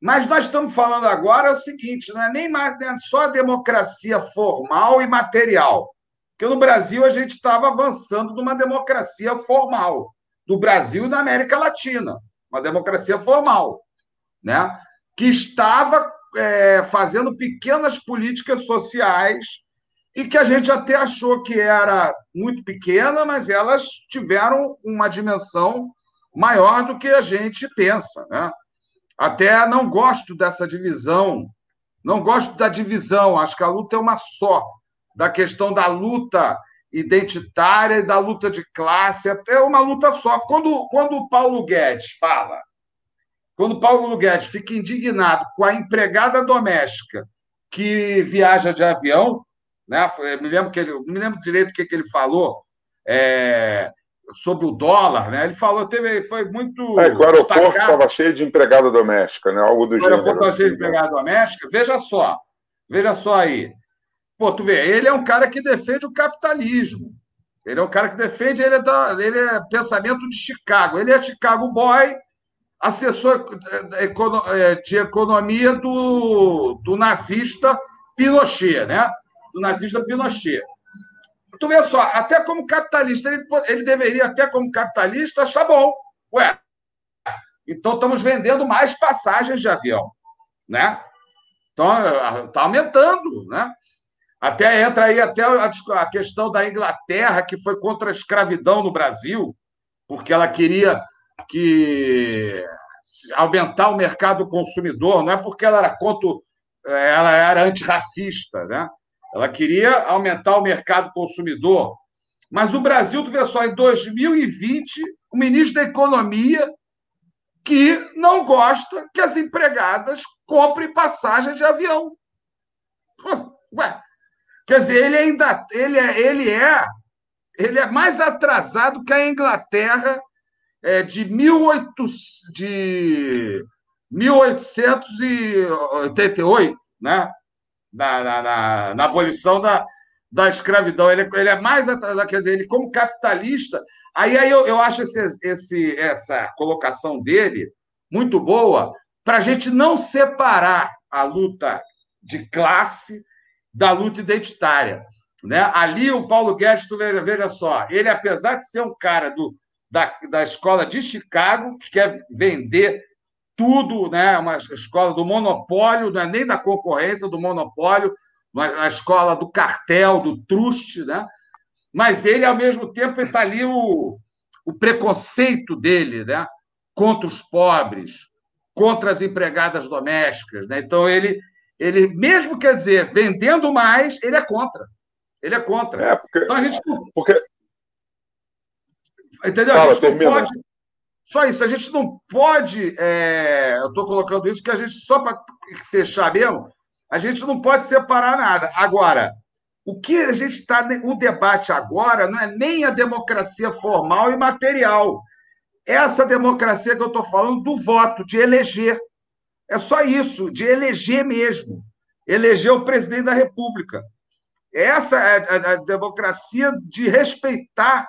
B: Mas nós estamos falando agora o seguinte: não é nem mais né, só a democracia formal e material. Porque no Brasil a gente estava avançando numa democracia formal, do Brasil e da América Latina, uma democracia formal, né? que estava é, fazendo pequenas políticas sociais e que a gente até achou que era muito pequena, mas elas tiveram uma dimensão maior do que a gente pensa. Né? Até não gosto dessa divisão, não gosto da divisão, acho que a luta é uma só, da questão da luta identitária e da luta de classe, é uma luta só. Quando, quando o Paulo Guedes fala, quando o Paulo Guedes fica indignado com a empregada doméstica que viaja de avião, né? me lembro que ele, me lembro direito o que, que ele falou é, sobre o dólar, né? Ele falou, teve, foi muito.
A: É, o aeroporto estava cheio de empregada doméstica, né? Algo do o gênero. O aeroporto estava
B: cheio de assim, né? empregada doméstica. Veja só, veja só aí. Pô, tu vê, ele é um cara que defende o capitalismo. Ele é um cara que defende, ele é, da, ele é pensamento de Chicago. Ele é Chicago Boy, assessor é, é, de economia do, do nazista Pinochet, né? do nazista Pinochet. Tu vê só, até como capitalista, ele, ele deveria, até como capitalista, achar bom. Ué, então estamos vendendo mais passagens de avião, né? Então, está aumentando, né? Até entra aí até a, questão da Inglaterra, que foi contra a escravidão no Brasil, porque ela queria que aumentar o mercado consumidor, não é porque ela era contra, ela era antirracista, né? Ela queria aumentar o mercado consumidor. Mas o Brasil, tu vê só, em 2020, o ministro da Economia que não gosta que as empregadas comprem passagem de avião. Ué, quer dizer, ele ainda ele é, ele é, ele é mais atrasado que a Inglaterra é, de, 18, de 1888, né? na, na, na, na abolição da, da escravidão. Ele, ele é mais atrasado, quer dizer, ele, como capitalista. Aí, aí eu, eu acho esse, esse, essa colocação dele muito boa para a gente não separar a luta de classe da luta identitária. Né? Ali, o Paulo Guedes, tu veja, veja só, ele, apesar de ser um cara do, da, da escola de Chicago, que quer vender tudo, né? uma escola do monopólio, não é nem da concorrência, do monopólio, uma escola do cartel, do truste, né? mas ele, ao mesmo tempo, está ali o, o preconceito dele né? contra os pobres, contra as empregadas domésticas. Né? Então, ele, ele, mesmo quer dizer, vendendo mais, ele é contra. Ele é contra.
A: É, porque, então a gente Porque...
B: Entendeu? Fala, a gente não pode só isso, a gente não pode. É, eu estou colocando isso que a gente, só para fechar mesmo, a gente não pode separar nada. Agora, o que a gente está. O debate agora não é nem a democracia formal e material. Essa democracia que eu estou falando do voto, de eleger. É só isso, de eleger mesmo. elegeu o presidente da República. Essa é a, a democracia de respeitar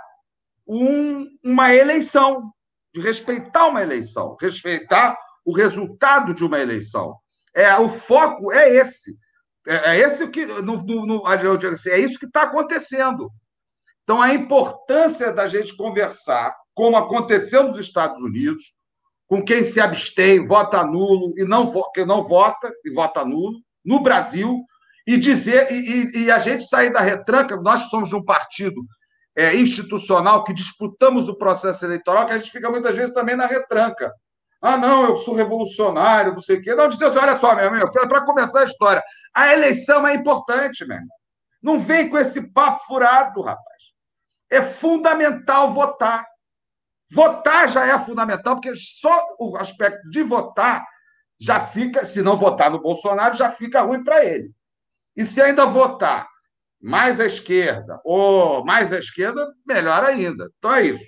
B: um, uma eleição, de respeitar uma eleição, respeitar o resultado de uma eleição. É, o foco é esse. É, é esse que no, no, no, assim, é isso que está acontecendo. Então, a importância da gente conversar, como aconteceu nos Estados Unidos, com quem se abstém, vota nulo e não, que não vota e vota nulo, no Brasil, e dizer e, e, a gente sair da retranca, nós somos de um partido é, institucional que disputamos o processo eleitoral, que a gente fica muitas vezes também na retranca. Ah, não, eu sou revolucionário, não sei o quê. Não, dizer, assim, olha só, meu amigo, para começar a história, a eleição é importante, meu irmão. Não vem com esse papo furado, rapaz. É fundamental votar. Votar já é fundamental, porque só o aspecto de votar já fica, se não votar no Bolsonaro, já fica ruim para ele. E se ainda votar mais à esquerda ou mais à esquerda, melhor ainda. Então é isso.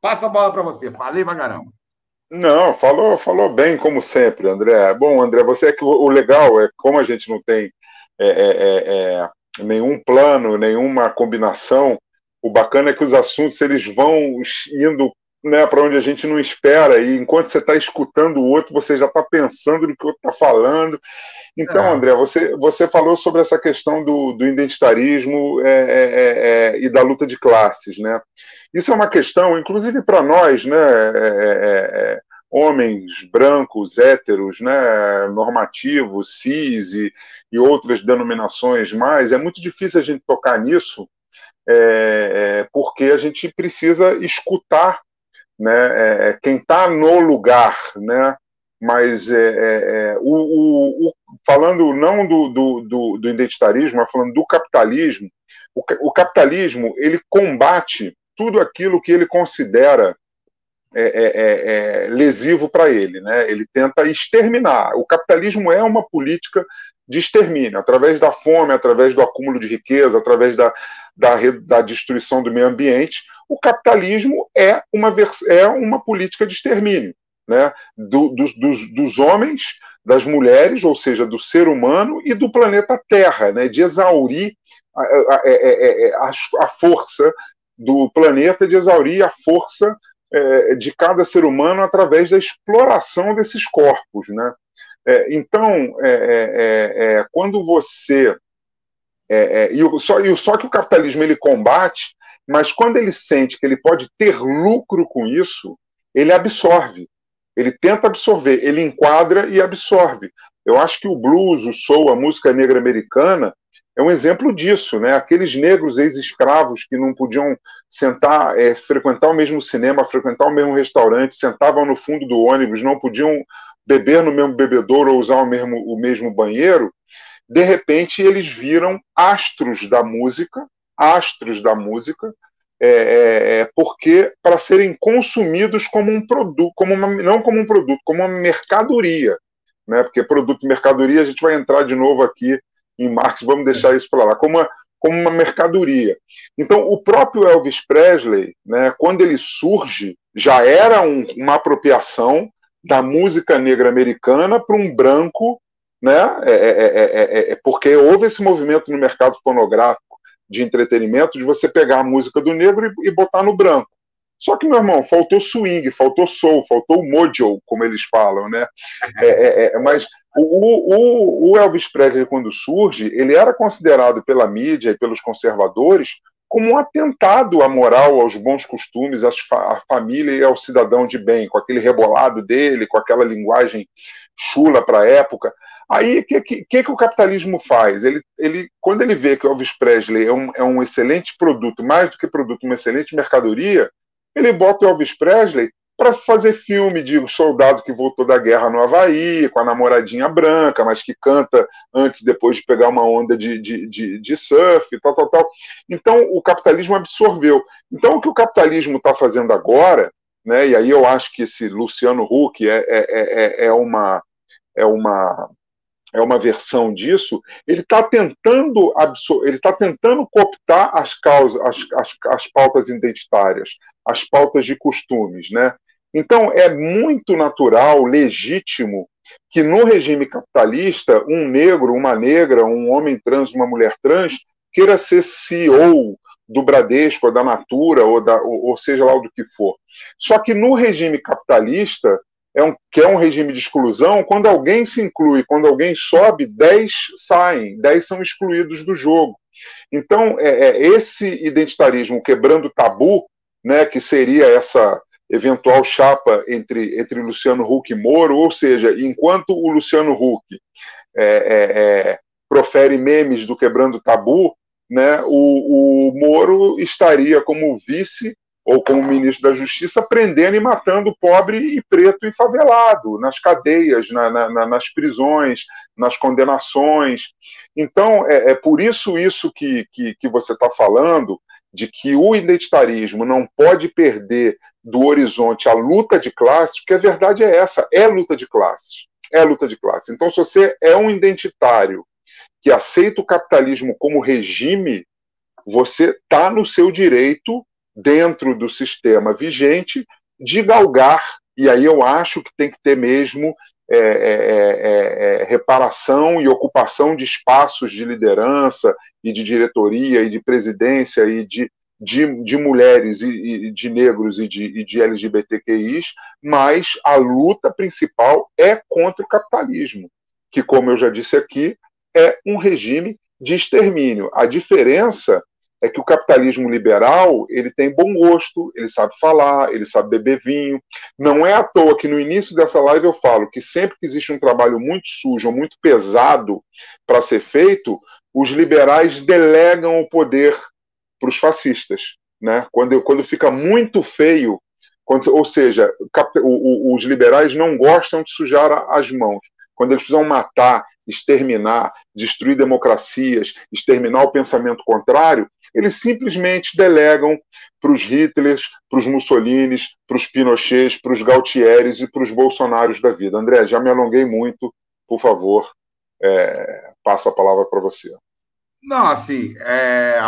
B: Passa a bola para você. Falei pra
A: Não, falou, falou bem, como sempre, André. Bom, André, você é que o legal é como a gente não tem é, é, é, é nenhum plano, nenhuma combinação. O bacana é que os assuntos eles vão indo né, para onde a gente não espera, e enquanto você está escutando o outro, você já está pensando no que o outro está falando. Então, é. André, você, você falou sobre essa questão do, do identitarismo é, é, é, é e da luta de classes. Né? Isso é uma questão, inclusive para nós, né, é, homens brancos, héteros, né, normativos, cis e, e outras denominações mais, é muito difícil a gente tocar nisso, porque a gente precisa escutar né, é, é quem está no lugar, né, mas é, é, é, o, o, o, falando não do, do, do, do, identitarismo, mas falando do capitalismo, o, o, capitalismo ele combate tudo aquilo que ele considera é, lesivo para ele, né? Ele tenta exterminar. O capitalismo é uma política de extermínio, através da fome, através do acúmulo de riqueza, através da, da, da destruição do meio ambiente, o capitalismo é uma, é uma política de extermínio né, do, dos, dos, dos, homens, das mulheres, ou seja, do ser humano e do planeta Terra, né, de exaurir a, a, a, a força do planeta, de exaurir a força é, de cada ser humano através da exploração desses corpos. Né? É, então, é, é, é quando você. e, o, só, e só que o capitalismo ele combate mas quando ele sente que ele pode ter lucro com isso, ele absorve. Ele tenta absorver, ele enquadra e absorve. Eu acho que o blues, o soul, a música negra americana é um exemplo disso, né? Aqueles negros ex-escravos que não podiam sentar, é, frequentar o mesmo cinema, frequentar o mesmo restaurante, sentavam no fundo do ônibus, não podiam beber no mesmo bebedouro ou usar o mesmo, o mesmo banheiro. De repente, eles viram astros da música astros da música, é, é, é, porque para serem consumidos como um produto, como uma, não como um produto, como uma mercadoria, né? Porque produto e mercadoria a gente vai entrar de novo aqui em Marx, vamos deixar isso para lá, como uma, como uma mercadoria. Então, o próprio Elvis Presley, né, quando ele surge, já era um, uma apropriação da música negra americana para um branco, né, é, é, é, porque houve esse movimento no mercado fonográfico de entretenimento de você pegar a música do negro e, e botar no branco. Só que, meu irmão, faltou swing, faltou soul, faltou mojo, como eles falam, né? É, é, é, mas o, o, o, Elvis Presley, quando surge, ele era considerado pela mídia e pelos conservadores como um atentado à moral, aos bons costumes, à, família e ao cidadão de bem, com aquele rebolado dele, com aquela linguagem chula para a época. Aí, o que, que, que, o capitalismo faz? Ele, ele, quando ele vê que Elvis Presley é um, é um excelente produto, mais do que produto, uma excelente mercadoria, ele bota o Elvis Presley para fazer filme de um soldado que voltou da guerra no Havaí, com a namoradinha branca, mas que canta antes depois de pegar uma onda de, de, de, de surf, tal, tal, tal. Então, o capitalismo absorveu. Então, o que o capitalismo está fazendo agora, né, e aí eu acho que esse Luciano Huck é, é, é, é uma, é uma é uma versão disso, ele está tentando ele está tentando cooptar as causas, as, as, as pautas identitárias, as pautas de costumes, né? Então é muito natural, legítimo que no regime capitalista, um negro, uma negra, um homem trans, uma mulher trans, queira ser CEO do Bradesco, ou da Natura, ou, da, ou, ou seja lá o do que for. Só que no regime capitalista, é um, que é um regime de exclusão, quando alguém se inclui, quando alguém sobe, 10 saem, 10 são excluídos do jogo. Então, é, é esse identitarismo quebrando tabu, né, que seria essa eventual chapa entre, entre Luciano Huck e Moro, ou seja, enquanto o Luciano Huck é, é, é profere memes do quebrando tabu, né, o, o Moro estaria como vice ou como ministro da Justiça, prendendo e matando pobre e preto e favelado, nas cadeias, na, na, nas prisões, nas condenações. Então, é, é por isso isso que, que, que você está falando, de que o identitarismo não pode perder do horizonte a luta de classes, porque a verdade é essa, é luta de classes. É luta de classes. Então, se você é um identitário que aceita o capitalismo como regime, você está no seu direito dentro do sistema vigente de galgar, e aí eu acho que tem que ter mesmo é, é, é, é, reparação e ocupação de espaços de liderança e de diretoria e de presidência e de, de, de mulheres e, e, de negros e de, e de LGBTQIs, mas a luta principal é contra o capitalismo, que, como eu já disse aqui, é um regime de extermínio. A diferença é que o capitalismo liberal ele tem bom gosto, ele sabe falar, ele sabe beber vinho. Não é à toa que no início dessa live eu falo que sempre que existe um trabalho muito sujo muito pesado para ser feito, os liberais delegam o poder para os fascistas. Né? Quando, quando fica muito feio, quando, ou seja, o, o, os liberais não gostam de sujar as mãos. Quando eles precisam matar, exterminar, destruir democracias, exterminar o pensamento contrário, eles simplesmente delegam para os Hitlers, para os Mussolinis, para os Pinochets, para os Gautieres e para os Bolsonaros da vida. André, já me alonguei muito, por favor, é, passo a palavra para você.
B: Não, assim, é,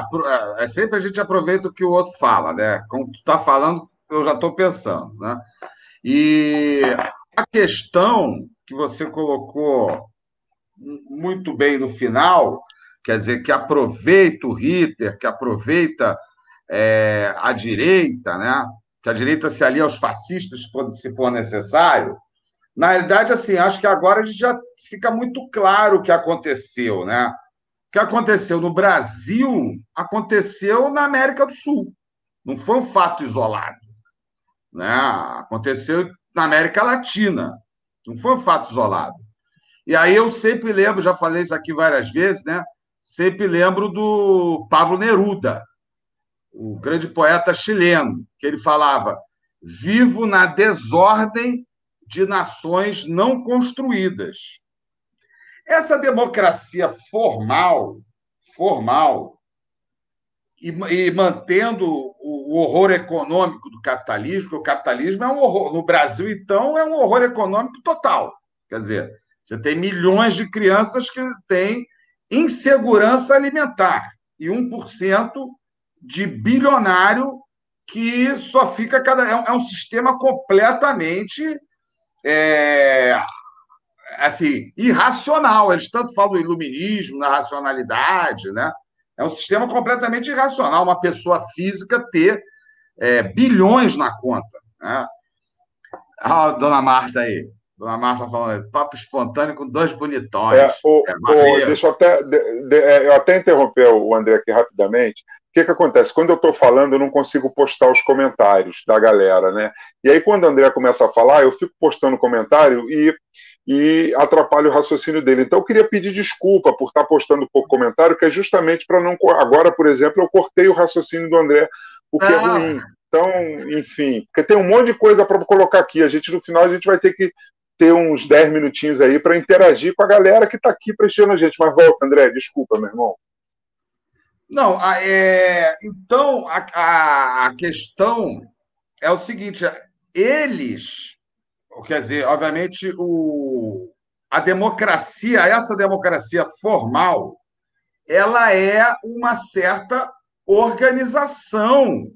B: é, sempre a gente aproveita o que o outro fala, né? Como tu está falando, eu já estou pensando, né? E a questão que você colocou muito bem no final quer dizer, que aproveita o Hitler, que aproveita é, a direita, né? que a direita se alia aos fascistas se for, necessário. Na realidade, assim, acho que agora a gente já fica muito claro o que aconteceu, né? O que aconteceu no Brasil aconteceu na América do Sul. Não foi um fato isolado. Né? Aconteceu na América Latina. Não foi um fato isolado. E aí eu sempre lembro, já falei isso aqui várias vezes, né? Sempre lembro do Pablo Neruda, o grande poeta chileno, que ele falava: vivo na desordem de nações não construídas. Essa democracia formal, formal, e, e mantendo o, o, horror econômico do capitalismo, o capitalismo é um horror. No Brasil, então, é um horror econômico total. Quer dizer, você tem milhões de crianças que têm insegurança alimentar e 1% de bilionário que só fica cada. É um, é um sistema completamente é, assim, irracional. Eles tanto falam do iluminismo, na racionalidade, né? É um sistema completamente irracional, uma pessoa física ter é, bilhões na conta. Né? Ah, dona Marta aí. Dona Marta falando, papo espontâneo com dois bonitões. É, o,
A: é, o, deixa eu até, de, de, é, eu até interromper o André aqui rapidamente. O que, que acontece? Quando eu estou falando, eu não consigo postar os comentários da galera, né? E aí, quando o André começa a falar, eu fico postando comentário e, e atrapalho o raciocínio dele. Então, eu queria pedir desculpa por estar postando pouco comentário, que é justamente para não. Agora, por exemplo, eu cortei o raciocínio do André, o que é ah. é ruim. Então, enfim, porque tem um monte de coisa para colocar aqui. A gente, no final, a gente vai ter que ter uns 10 minutinhos aí para interagir com a galera que está aqui prestando a gente. Mas volta, André, desculpa, meu irmão.
B: Não, é, então a, a, a questão é o seguinte: eles, quer dizer, obviamente, o, a democracia, essa democracia formal, ela é uma certa organização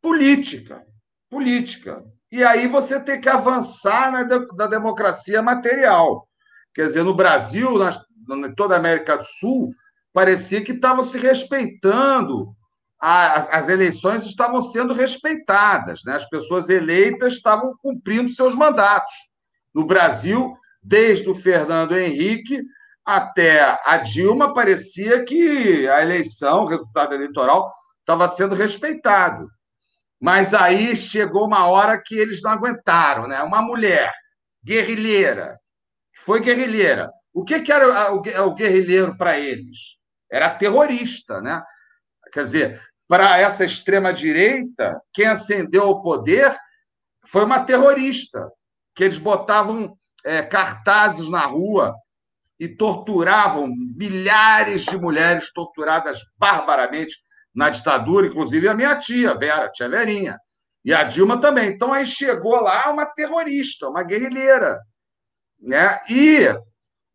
B: política. Política. E aí você tem que avançar na da democracia material. Quer dizer, no Brasil, na, toda a América do Sul, parecia que estavam se respeitando, as, as, eleições estavam sendo respeitadas, né? as pessoas eleitas estavam cumprindo seus mandatos. No Brasil, desde o Fernando Henrique até a Dilma, parecia que a eleição, o resultado eleitoral, estava sendo respeitado. Mas aí chegou uma hora que eles não aguentaram, né? Uma mulher guerrilheira, foi guerrilheira. O que, que era o guerrilheiro para eles? Era terrorista, né? Quer dizer, para essa extrema-direita, quem ascendeu ao poder foi uma terrorista, que eles botavam é, cartazes na rua e torturavam milhares de mulheres torturadas barbaramente na ditadura, inclusive a minha tia, Vera, tia Verinha, e a Dilma também. Então aí chegou lá uma terrorista, uma guerrilheira. Né? E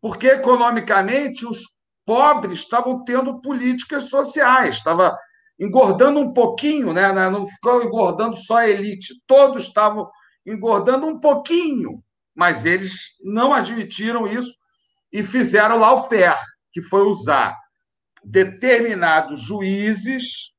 B: porque economicamente os pobres estavam tendo políticas sociais, estava engordando um pouquinho, né? não ficou engordando só a elite, todos estavam engordando um pouquinho, mas eles não admitiram isso e fizeram lá o FER, que foi usar determinados juízes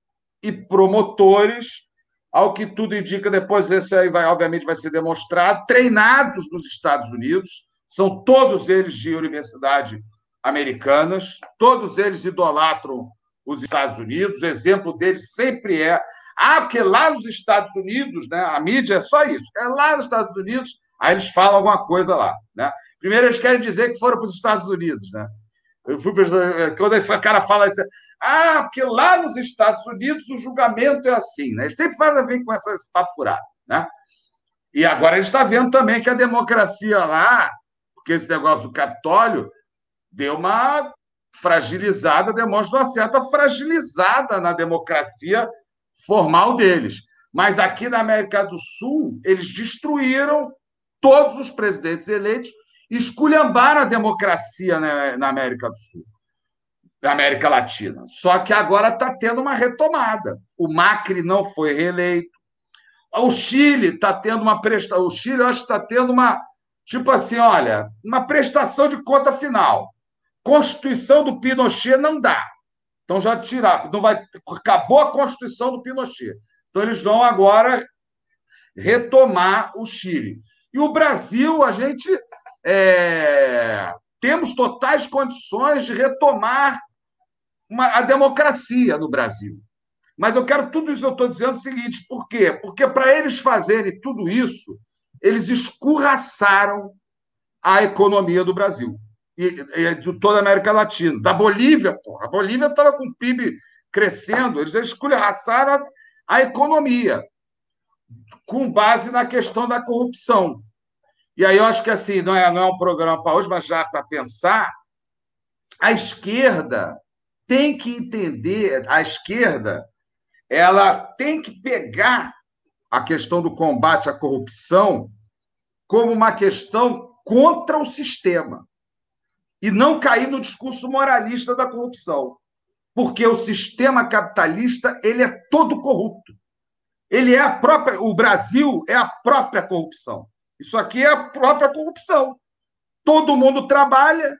B: e promotores, ao que tudo indica, depois esse aí vai, obviamente, vai ser demonstrado, treinados nos Estados Unidos, são todos eles de universidade americanas, todos eles idolatram os Estados Unidos, o exemplo deles sempre é ah, porque lá nos Estados Unidos, né, a mídia é só isso, é lá nos Estados Unidos, aí eles falam alguma coisa lá, né? Primeiro eles querem dizer que foram para os Estados Unidos, né? Eu fui quando o cara fala isso, ah, porque lá nos Estados Unidos o julgamento é assim, né? Ele sempre faz a com esse papo furado, né? E agora a gente está vendo também que a democracia lá, porque esse negócio do Capitólio deu uma fragilizada, demonstra uma certa fragilizada na democracia formal deles. Mas aqui na América do Sul, eles destruíram todos os presidentes eleitos esculhambaram a democracia na, América do Sul, na América Latina. Só que agora está tendo uma retomada. O Macri não foi reeleito. O Chile está tendo uma prestação. O Chile, eu acho que está tendo uma. Tipo assim, olha, uma prestação de conta final. Constituição do Pinochet não dá. Então já tirar, não vai, acabou a Constituição do Pinochet. Então eles vão agora retomar o Chile. E o Brasil, a gente é, temos totais condições de retomar uma, a democracia no Brasil. Mas eu quero tudo isso, eu estou dizendo o seguinte: por quê? Porque para eles fazerem tudo isso, eles escurraçaram a economia do Brasil e, e de toda a América Latina. Da Bolívia, porra, a Bolívia estava com o PIB crescendo, eles escurraçaram a, a economia com base na questão da corrupção. E aí eu acho que assim, não é, não é um programa para hoje, mas já para pensar, a esquerda tem que entender, a esquerda ela tem que pegar a questão do combate à corrupção como uma questão contra o sistema e não cair no discurso moralista da corrupção, porque o sistema capitalista ele é todo corrupto. Ele é a própria, o Brasil é a própria corrupção. Isso aqui é a própria corrupção. Todo mundo trabalha,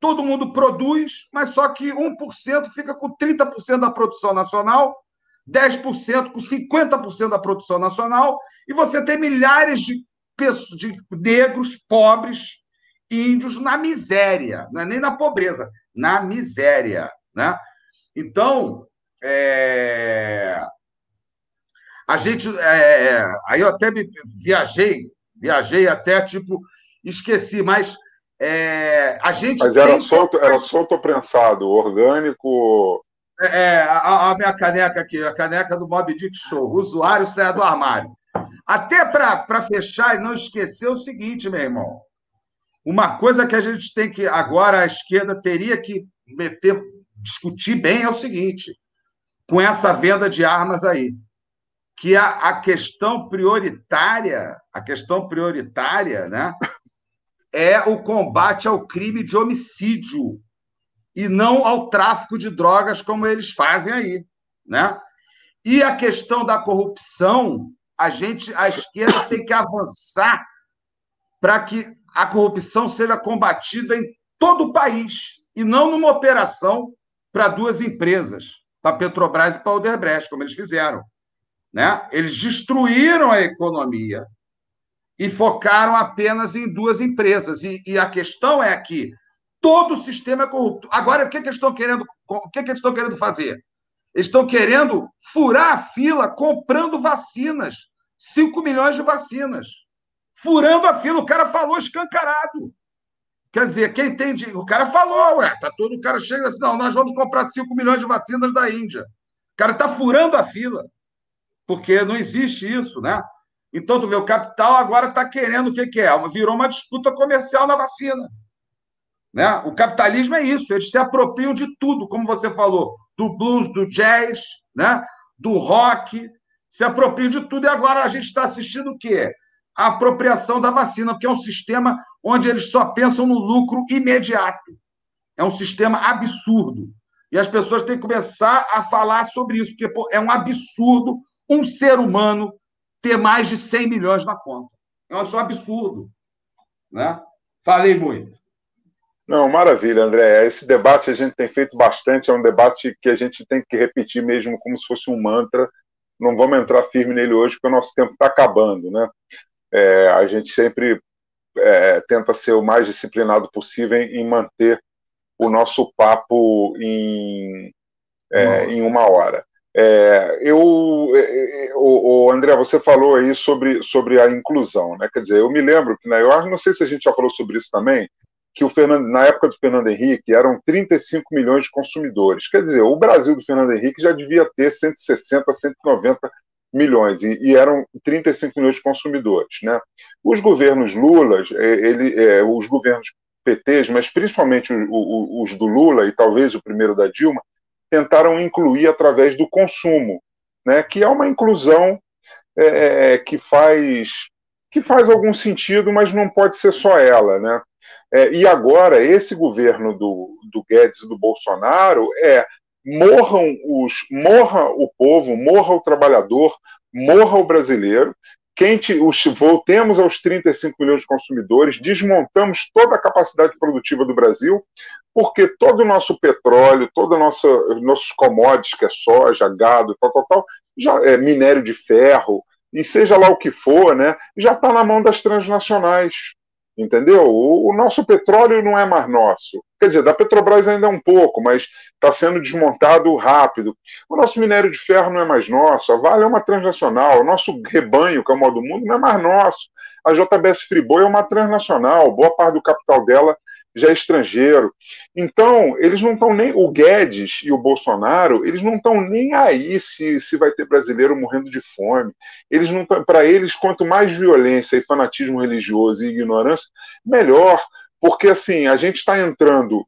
B: todo mundo produz, mas só que 1% fica com 30% da produção nacional, 10% com 50% da produção nacional, e você tem milhares de, pessoas, de negros, pobres, índios na miséria, não é nem na pobreza, na miséria. Né? Então, é... a gente. É... Aí eu até me viajei viajei até, tipo, esqueci, mas é, a gente.
A: Mas era, solto, era solto prensado, orgânico.
B: É, é, a, a, minha caneca aqui, a caneca do Mob Dick Show. O usuário sai do armário. Até para fechar e não esquecer o seguinte, meu irmão. Uma coisa que a gente tem que. Agora a esquerda teria que meter, discutir bem é o seguinte: com essa venda de armas aí que a, a questão prioritária, a questão prioritária, né, é o combate ao crime de homicídio e não ao tráfico de drogas como eles fazem aí, né? E a questão da corrupção, A gente, a esquerda, tem que avançar para que a corrupção seja combatida em todo o país e não numa operação para duas empresas, para Petrobras e para Odebrecht, como eles fizeram. Né? Eles destruíram a economia e focaram apenas em duas empresas. E, e, a questão é que todo o sistema é corrupto. Agora, o que, que eles estão querendo? O que, que eles estão querendo fazer? Eles estão querendo furar a fila comprando vacinas. 5 milhões de vacinas. Furando a fila. O cara falou escancarado. Quer dizer, quem tem. O cara falou, ué, tá todo. O cara chega assim, não, nós vamos comprar 5 milhões de vacinas da Índia. O cara está furando a fila. Porque não existe isso, né? Então, tu vê, o capital agora está querendo o que, que é? Virou uma disputa comercial na vacina. Né? O capitalismo é isso, eles se apropriam de tudo, como você falou, do blues, do jazz, né? do rock, se apropriam de tudo. E agora a gente está assistindo o quê? A apropriação da vacina, porque é um sistema onde eles só pensam no lucro imediato. É um sistema absurdo. E as pessoas têm que começar a falar sobre isso, porque pô, é um absurdo um ser humano ter mais de 100 milhões na conta. É um absurdo. Né? Falei muito.
A: Não, maravilha, André. Esse debate a gente tem feito bastante, é um debate que a gente tem que repetir mesmo como se fosse um mantra. Não vamos entrar firme nele hoje, porque o nosso tempo está acabando, né? É, a gente sempre é, tenta ser o mais disciplinado possível em, em manter o nosso papo em, é, em uma hora. É, eu, o, o, André, você falou aí sobre, sobre a inclusão, né? Quer dizer, eu me lembro que na eu não sei se a gente já falou sobre isso também, que o Fernando, na época do Fernando Henrique eram 35 milhões de consumidores. Quer dizer, o Brasil do Fernando Henrique já devia ter 160, 190 milhões e, e eram 35 milhões de consumidores, né? Os governos Lula, é, ele, é, os governos PTs, mas principalmente os do Lula e talvez o primeiro da Dilma, tentaram incluir através do consumo, né, que é uma inclusão é, é, que faz que faz algum sentido, mas não pode ser só ela, né? É, e agora esse governo do, do Guedes e do Bolsonaro é morram os morra o povo, morra o trabalhador, morra o brasileiro. Quem te, os, voltemos aos 35 milhões de consumidores, desmontamos toda a capacidade produtiva do Brasil, porque todo o nosso petróleo, todos os nossos commodities, que é soja, gado, tal, tal, tal, já é minério de ferro, e seja lá o que for, né, já está na mão das transnacionais. Entendeu? O, o, nosso petróleo não é mais nosso. Quer dizer, da Petrobras ainda é um pouco, mas está sendo desmontado rápido. O nosso minério de ferro não é mais nosso. A Vale é uma transnacional. O nosso rebanho, que é o modo mundo, não é mais nosso. A JBS Friboi é uma transnacional. Boa parte do capital dela já é estrangeiro. Então, eles não estão nem. O Guedes e o Bolsonaro, eles não estão nem aí se, se vai ter brasileiro morrendo de fome. Eles não Para eles, quanto mais violência e fanatismo religioso e ignorância, melhor. Porque assim, a gente está entrando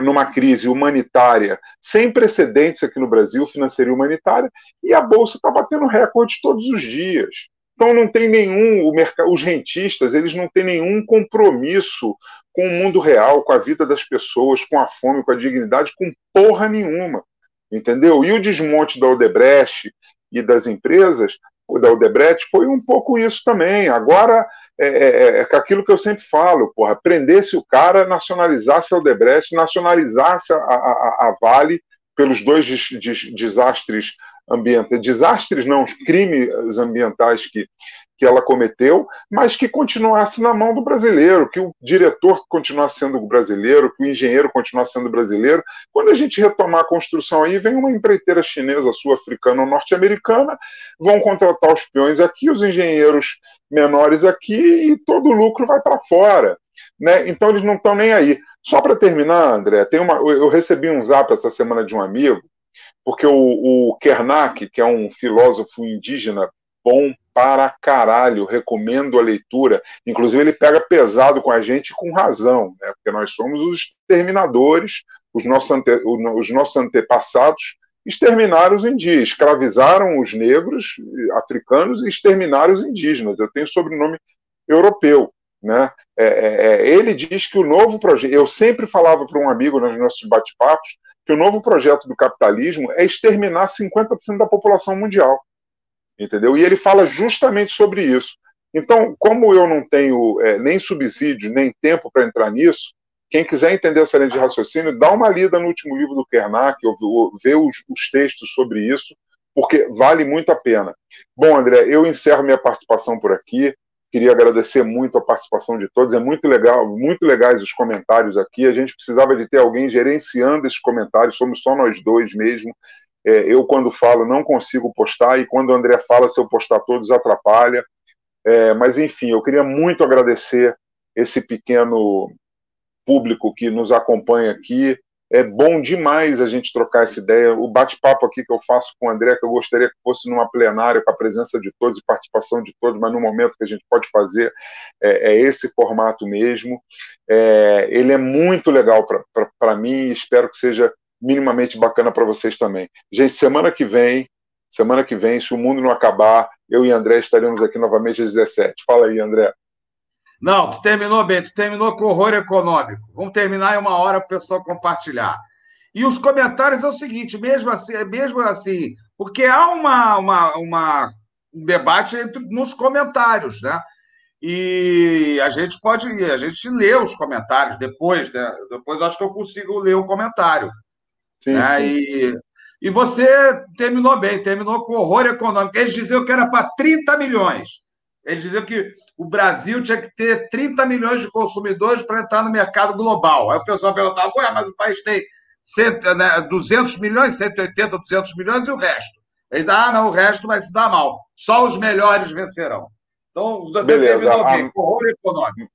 A: numa crise humanitária sem precedentes aqui no Brasil, financeira e humanitária, e a Bolsa está batendo recorde todos os dias. Então não tem nenhum, mercado, os rentistas, eles não têm nenhum compromisso com o mundo real, com a vida das pessoas, com a fome, com a dignidade, com porra nenhuma. Entendeu? E o desmonte da Odebrecht e das empresas, da Odebrecht, foi um pouco isso também. Agora, é, é, é, é aquilo que eu sempre falo, porra, prendesse o cara, nacionalizasse a Odebrecht, nacionalizasse a, a, a Vale pelos dois des, des, desastres ambientais, desastres não, os crimes ambientais que, que ela cometeu, mas que continuasse na mão do brasileiro, que o diretor continuasse sendo brasileiro, que o engenheiro continuasse sendo brasileiro. Quando a gente retomar a construção aí, vem uma empreiteira chinesa, sul-africana ou norte-americana, vão contratar os peões aqui, os engenheiros menores aqui, e todo o lucro vai para fora. Né? Então eles não estão nem aí. Só para terminar, André, tem uma, eu recebi um zap essa semana de um amigo, porque o, o Kernak, que é um filósofo indígena bom para caralho, recomendo a leitura. Inclusive, ele pega pesado com a gente com razão, né? porque nós somos os exterminadores, os nossos, ante, os nossos antepassados exterminaram os indígenas, escravizaram os negros africanos e exterminaram os indígenas. Eu tenho sobrenome europeu. Né? É, é, é ele diz que o novo projeto. Eu sempre falava para um amigo nos nossos bate-papos que o novo projeto do capitalismo é exterminar 50% da população mundial. Entendeu? E ele fala justamente sobre isso. Então, como eu não tenho é, nem subsídio, nem tempo para entrar nisso, quem quiser entender essa linha de raciocínio, dá uma lida no último livro do Kernak, ou vê os, os textos sobre isso, porque vale muito a pena. Bom, André, eu encerro minha participação por aqui. Queria agradecer muito a participação de todos. É muito legal, muito legais os comentários aqui. A gente precisava de ter alguém gerenciando esses comentários. Somos só nós dois mesmo. É, eu, quando falo, não consigo postar, e quando o André fala, se eu postar todos, atrapalha. É, mas, enfim, eu queria muito agradecer esse pequeno público que nos acompanha aqui. É bom demais a gente trocar essa ideia. O bate-papo aqui que eu faço com o André, que eu gostaria que fosse numa plenária, com a presença de todos e participação de todos, mas no momento que a gente pode fazer, é, é esse formato mesmo. É, ele é muito legal para mim e espero que seja minimamente bacana para vocês também. Gente, semana que vem, semana que vem, se o mundo não acabar, eu e André estaremos aqui novamente às 17. Fala aí, André.
B: Não, tu terminou bem, tu terminou com horror econômico. Vamos terminar em uma hora para o pessoal compartilhar. E os comentários é o seguinte, mesmo assim, mesmo assim, porque há uma, uma, uma um debate entre, nos comentários, né? E a gente pode, a gente lê os comentários depois, né? Depois acho que eu consigo ler o comentário. Sim, né? sim. E, você terminou bem, terminou com horror econômico. Eles diziam que era para 30 milhões. Eles diziam que o Brasil tinha que ter 30 milhões de consumidores para entrar no mercado global. Aí o pessoal perguntava, ué, mas o país tem 100, né, 200 milhões, 180, 200 milhões e o resto. Eles ah, não, o resto vai se dar mal. Só os melhores vencerão. Então, você
A: Beleza. terminou bem, a... horror econômico.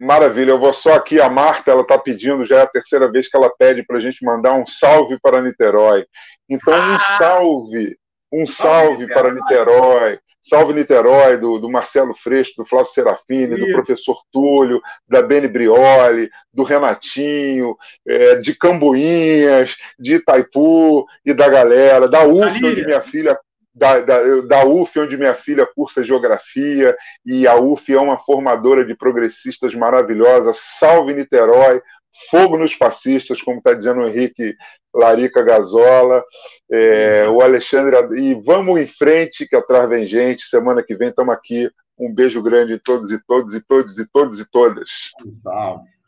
A: Maravilha, eu vou só aqui, a Marta, ela está pedindo, já é a terceira vez que ela pede para a gente mandar um salve para Niterói. Então, ah, um salve, um salve para Niterói, Salve Niterói, do, do Marcelo Freixo, do Flávio Serafini, Isso. do professor Túlio, da Beni Brioli, do Renatinho, é, de Cambuinhas, de Itaipu e da galera, da UF, onde minha filha. Da, da, da UF, onde minha filha cursa geografia, e a UF é uma formadora de progressistas maravilhosa. Salve Niterói, fogo nos fascistas, como está dizendo o Henrique Larica Gazola, é, o Alexandre. E vamos em frente, que atrás vem gente. Semana que vem estamos aqui. Um beijo grande em todos e todos e todos e todos e todas. Salve.